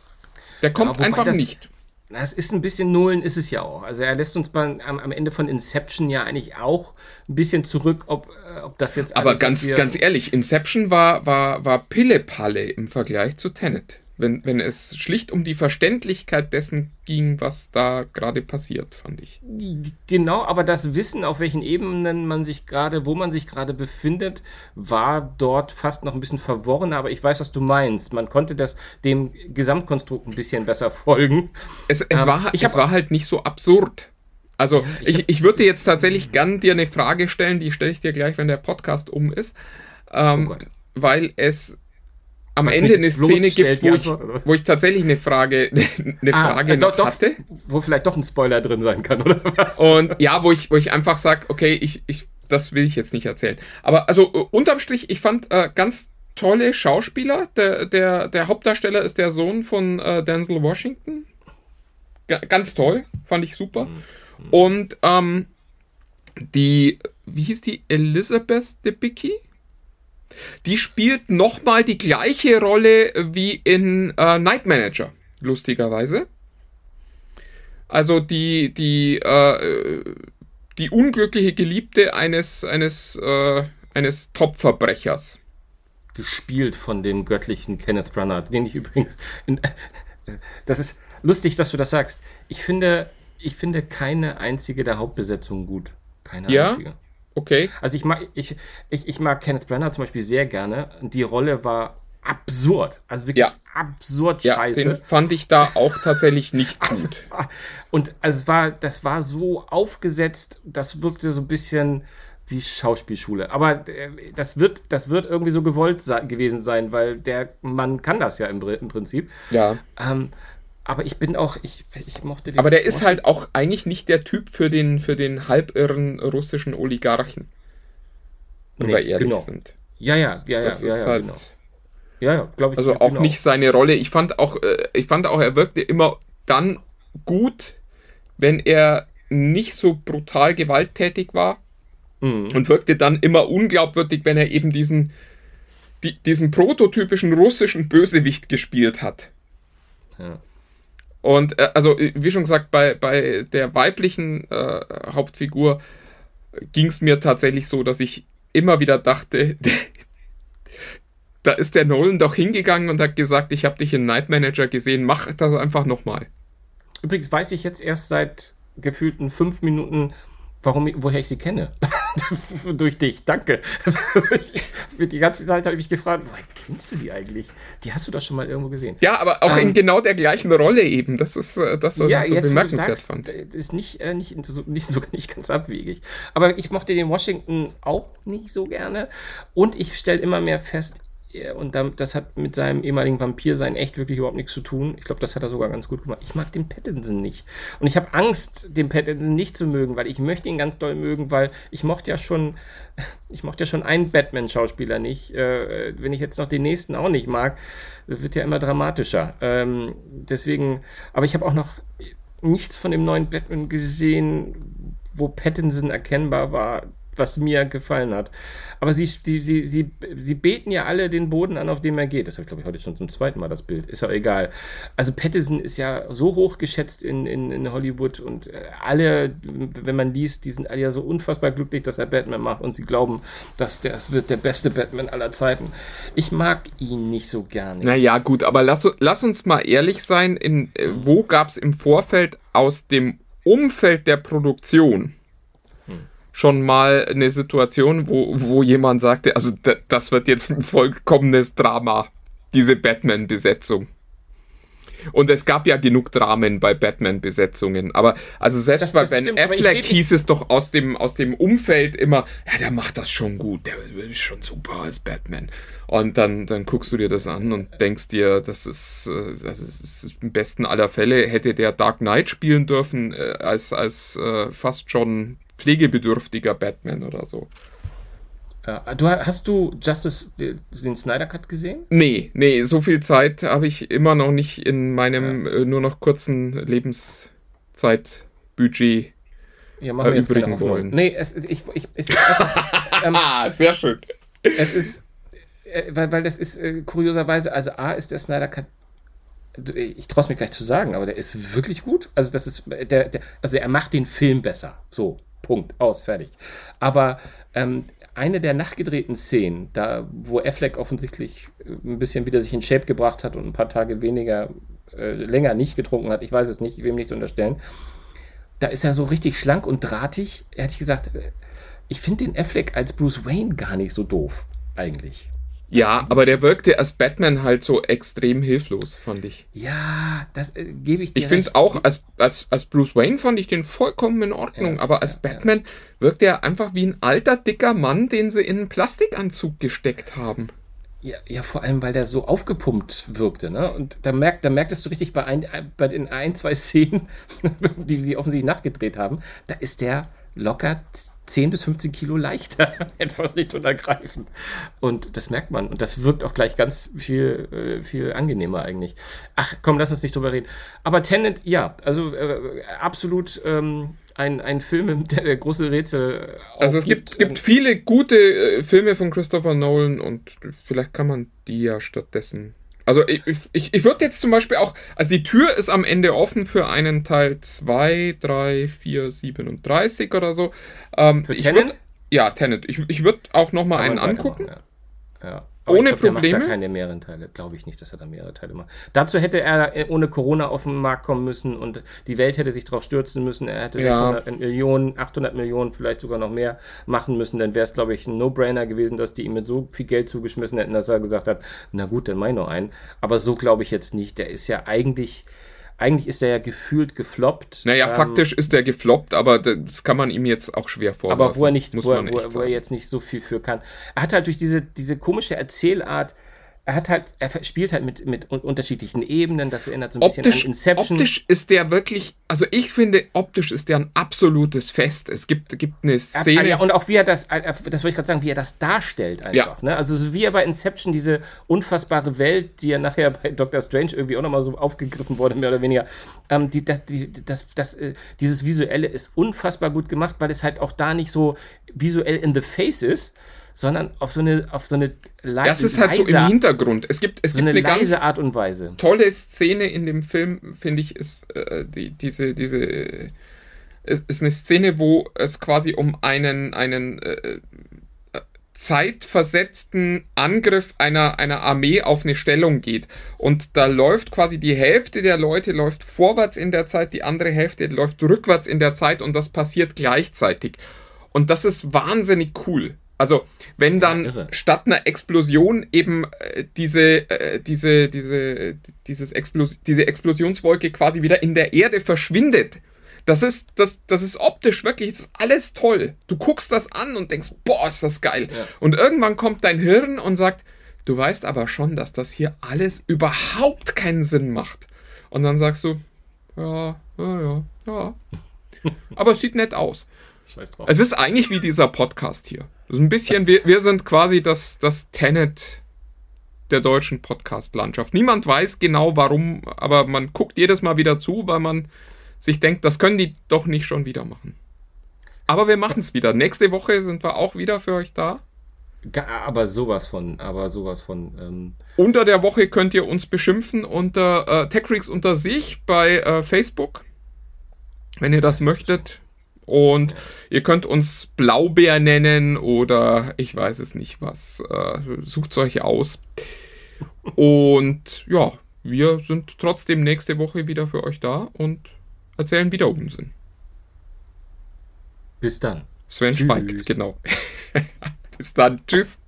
Der kommt ja, einfach nicht. Das ist ein bisschen Nullen, ist es ja auch. Also er lässt uns beim, am, am, Ende von Inception ja eigentlich auch ein bisschen zurück, ob, äh, ob das jetzt. Aber ganz, ganz ehrlich, Inception war, war, war Pille-Palle im Vergleich zu Tenet wenn, wenn es schlicht um die Verständlichkeit dessen ging, was da gerade passiert, fand ich. Genau, aber das Wissen, auf welchen Ebenen man sich gerade, wo man sich gerade befindet, war dort fast noch ein bisschen verworren, aber ich weiß, was du meinst. Man konnte das dem Gesamtkonstrukt ein bisschen besser folgen. Es, es, ähm, war, es war halt nicht so absurd. Also, ich, ich, ich würde jetzt tatsächlich gern dir eine Frage stellen, die stelle ich dir gleich, wenn der Podcast um ist. Ähm, oh weil es am Ende eine Szene gibt, wo ich, wo ich tatsächlich eine Frage, *laughs* eine ah, Frage äh, doch, doch, hatte. Wo vielleicht doch ein Spoiler drin sein kann, oder was? Und ja, wo ich, wo ich einfach sage, okay, ich, ich das will ich jetzt nicht erzählen. Aber also äh, unterm Strich, ich fand äh, ganz tolle Schauspieler. Der, der, der Hauptdarsteller ist der Sohn von äh, Denzel Washington. Ga ganz toll, fand ich super. Und ähm, die, wie hieß die? Elizabeth Debicki? Die spielt nochmal die gleiche Rolle wie in äh, Night Manager, lustigerweise. Also die, die, äh, die unglückliche Geliebte eines, eines, äh, eines Top-Verbrechers. Gespielt von dem göttlichen Kenneth Branagh, den ich übrigens. In, das ist lustig, dass du das sagst. Ich finde, ich finde keine einzige der Hauptbesetzungen gut. Keine Ja? einzige. Okay. Also ich mag, ich, ich, ich mag Kenneth Branagh zum Beispiel sehr gerne. Die Rolle war absurd. Also wirklich Ja. absurd Ja, scheiße. den fand ich da auch tatsächlich nicht *laughs* gut. Und also es war, das war so aufgesetzt, das wirkte so ein bisschen wie Schauspielschule. Aber äh, das wird, das wird irgendwie so gewollt sei, gewesen sein, weil der Mann kann das ja im, im Prinzip. Ja. Ähm, aber ich bin auch, ich, ich mochte den. Aber der ist halt auch eigentlich nicht der Typ für den, für den halbirren russischen Oligarchen. Wenn Nee, wir ehrlich genau. sind. Ja, ja, ja, ja, Das ja, ist ja, halt. genau. Ja, ja, glaube ich. Also auch genau. nicht seine Rolle. Ich fand auch, äh, ich fand auch, er wirkte immer dann gut, wenn er nicht so brutal gewalttätig war Mhm. und wirkte dann immer unglaubwürdig, wenn er eben diesen, die, diesen prototypischen russischen Bösewicht gespielt hat. Ja. Und äh, also, äh, wie schon gesagt, bei, bei der weiblichen äh, Hauptfigur ging es mir tatsächlich so, dass ich immer wieder dachte, *laughs* da ist der Nolan doch hingegangen und hat gesagt, ich habe dich in Night Manager gesehen, mach das einfach nochmal. Übrigens weiß ich jetzt erst seit gefühlten fünf Minuten, warum, woher ich sie kenne. *laughs* Durch dich, danke. *laughs* Also ich, die ganze Zeit habe ich mich gefragt, woher kennst du die eigentlich? Die hast du doch schon mal irgendwo gesehen. Ja, aber auch Ähm, in genau der gleichen Rolle eben. Das ist äh, das, was ich so du bemerkenswert sagst, fand. äh, ist nicht, äh, nicht, so- nicht, sogar nicht ganz abwegig. Aber ich mochte den Washington auch nicht so gerne. Und ich stelle immer mehr fest, und das hat mit seinem ehemaligen Vampirsein echt wirklich überhaupt nichts zu tun. Ich glaube, das hat er sogar ganz gut gemacht. Ich mag den Pattinson nicht. Und ich habe Angst, den Pattinson nicht zu mögen, weil ich möchte ihn ganz doll mögen, weil ich mochte ja schon, *laughs* ich mochte ja schon einen Batman-Schauspieler nicht. Äh, wenn ich jetzt noch den nächsten auch nicht mag, wird ja immer dramatischer. Ähm, deswegen, aber ich habe auch noch nichts von dem neuen Batman gesehen, wo Pattinson erkennbar war, was mir gefallen hat. Aber sie, sie, sie, sie, sie beten ja alle den Boden an, auf dem er geht. Das habe ich, glaube ich, heute schon zum zweiten Mal das Bild. Ist ja egal. Also Pattinson ist ja so hoch geschätzt in, in, in Hollywood und äh, alle, wenn man liest, die sind alle ja so unfassbar glücklich, dass er Batman macht und sie glauben, dass es wird der beste Batman aller Zeiten. Ich mag ihn nicht so gerne. Naja, gut, aber lass, lass uns mal ehrlich sein, in, äh, wo gab es im Vorfeld aus dem Umfeld der Produktion schon mal eine Situation, wo, wo jemand sagte, also das wird jetzt ein vollkommenes Drama, diese Batman-Besetzung. Und es gab ja genug Dramen bei Batman-Besetzungen. Aber also selbst Das- bei das Ben stimmt, Affleck hieß es doch aus dem, aus dem Umfeld immer, ja, der macht das schon gut, der ist schon super als Batman. Und dann, dann guckst du dir das an und denkst dir, das ist, äh, das ist, das ist im besten aller Fälle, hätte der Dark Knight spielen dürfen, äh, als, als äh, fast schon pflegebedürftiger Batman oder so. Ja, du, hast du Justice, den Snyder Cut gesehen? Nee, nee, so viel Zeit habe ich immer noch nicht in meinem äh, nur noch kurzen Lebenszeitbudget. Ja, machen wir jetzt Erübrigen Hoffnung. wollen. Nee, es, ich, ich, es ist einfach, *laughs* ähm, Ah, sehr schön. es ist, äh, weil, weil das ist äh, kurioserweise, also A ist der Snyder Cut, ich traue es mir gleich zu sagen, aber der ist wirklich gut. Also das ist, der, der, also er macht den Film besser. So, Punkt, aus, fertig. Aber ähm, eine der nachgedrehten Szenen, da wo Affleck offensichtlich äh, ein bisschen wieder sich in Shape gebracht hat und ein paar Tage weniger, äh, länger nicht getrunken hat, ich weiß es nicht, wem nicht zu unterstellen, da ist er so richtig schlank und drahtig. Er hat gesagt, äh, ich finde den Affleck als Bruce Wayne gar nicht so doof, eigentlich. Ja, aber der wirkte als Batman halt so extrem hilflos, fand ich. Ja, das äh, gebe ich dir Ich finde auch, als, als, als Bruce Wayne fand ich den vollkommen in Ordnung, Ja, aber als ja, Batman wirkt er einfach wie ein alter, dicker Mann, den sie in einen Plastikanzug gesteckt haben. Ja, ja, vor allem, weil der so aufgepumpt wirkte, ne? Und da, merkt, da merktest du richtig bei, ein, bei den ein, zwei Szenen, *laughs* die sie offensichtlich nachgedreht haben, da ist der locker 10 bis 15 Kilo leichter, *laughs* einfach nicht und ergreifend. Und das merkt man. Und das wirkt auch gleich ganz viel, äh, viel angenehmer eigentlich. Ach komm, lass uns nicht drüber reden. Aber Tenet, ja, also äh, absolut ähm, ein, ein Film, *laughs* der, der große Rätsel. Also es gibt, gibt viele gute äh, Filme von Christopher Nolan und vielleicht kann man die ja stattdessen also ich, ich, ich würde jetzt zum Beispiel auch, also die Tür ist am Ende offen für einen Teil 2, 3, 4, 37 oder so. Ähm, für Tenet? ja, Tenet. Ich, ich würde auch nochmal einen angucken. Ja. ja. Aber ohne glaub, Probleme. Der macht da keine mehreren Teile, glaube ich nicht, dass er da mehrere Teile macht. Dazu hätte er äh, ohne Corona auf den Markt kommen müssen und die Welt hätte sich darauf stürzen müssen. Er hätte ja. 600 Millionen, 800 Millionen, vielleicht sogar noch mehr machen müssen. Dann wäre es, glaube ich, ein No-Brainer gewesen, dass die ihm mit so viel Geld zugeschmissen hätten, dass er gesagt hat, na gut, dann mach ich noch einen. Aber so glaube ich jetzt nicht. Der ist ja eigentlich eigentlich ist er ja gefühlt gefloppt. Naja, ähm, faktisch ist er gefloppt, aber das kann man ihm jetzt auch schwer vorwerfen. Aber wo er nicht, wo wo, wo er jetzt nicht so viel für kann. Er hat halt durch diese, diese komische Erzählart er hat halt, er spielt halt mit, mit unterschiedlichen Ebenen, das erinnert so ein optisch, bisschen an Inception. Optisch ist der wirklich, also ich finde, optisch ist der ein absolutes Fest. Es gibt, gibt eine Szene. Ja, und auch wie er das, äh, das wollte ich gerade sagen, wie er das darstellt einfach. Ja. Ne? Also wie er bei Inception diese unfassbare Welt, die ja nachher bei Doctor Strange irgendwie auch nochmal so aufgegriffen wurde, mehr oder weniger, ähm, die, das, die, das, das, äh, dieses Visuelle ist unfassbar gut gemacht, weil es halt auch da nicht so visuell in the face ist, sondern auf so eine, auf so eine le Das ist halt so im Hintergrund. Es gibt, es so gibt eine, eine leise Art und Weise. Tolle Szene in dem Film, finde ich, ist äh, die, diese, diese, ist, ist eine Szene, wo es quasi um einen, einen äh, zeitversetzten Angriff einer, einer Armee auf eine Stellung geht. Und da läuft quasi die Hälfte der Leute läuft vorwärts in der Zeit, die andere Hälfte läuft rückwärts in der Zeit und das passiert gleichzeitig. Und das ist wahnsinnig cool. Also, wenn dann ja, statt einer Explosion eben äh, diese, äh, diese, diese, dieses Explos diese Explosionswolke quasi wieder in der Erde verschwindet. Das ist, das, das ist optisch wirklich, das ist alles toll. Du guckst das an und denkst, boah, ist das geil. Ja. Und irgendwann kommt dein Hirn und sagt, du weißt aber schon, dass das hier alles überhaupt keinen Sinn macht. Und dann sagst du, ja, ja, ja, ja. *laughs* aber es sieht nett aus. Scheiß drauf. Es ist eigentlich wie dieser Podcast hier. Das ist ein bisschen, wir, wir sind quasi das, das Tenet der deutschen Podcast-Landschaft. Niemand weiß genau warum, aber man guckt jedes Mal wieder zu, weil man sich denkt, das können die doch nicht schon wieder machen. Aber wir machen es wieder. Nächste Woche sind wir auch wieder für euch da. Aber sowas von, aber sowas von. Ähm unter der Woche könnt ihr uns beschimpfen unter äh, TechReeks unter sich bei äh, Facebook. Wenn ihr das, das möchtet. Und ihr könnt uns Blaubeer nennen oder ich weiß es nicht was. Äh, sucht euch aus. Und ja, wir sind trotzdem nächste Woche wieder für euch da und erzählen wieder Unsinn. Bis dann. Sven Tschüss. schweigt, genau. *laughs* Bis dann. Tschüss.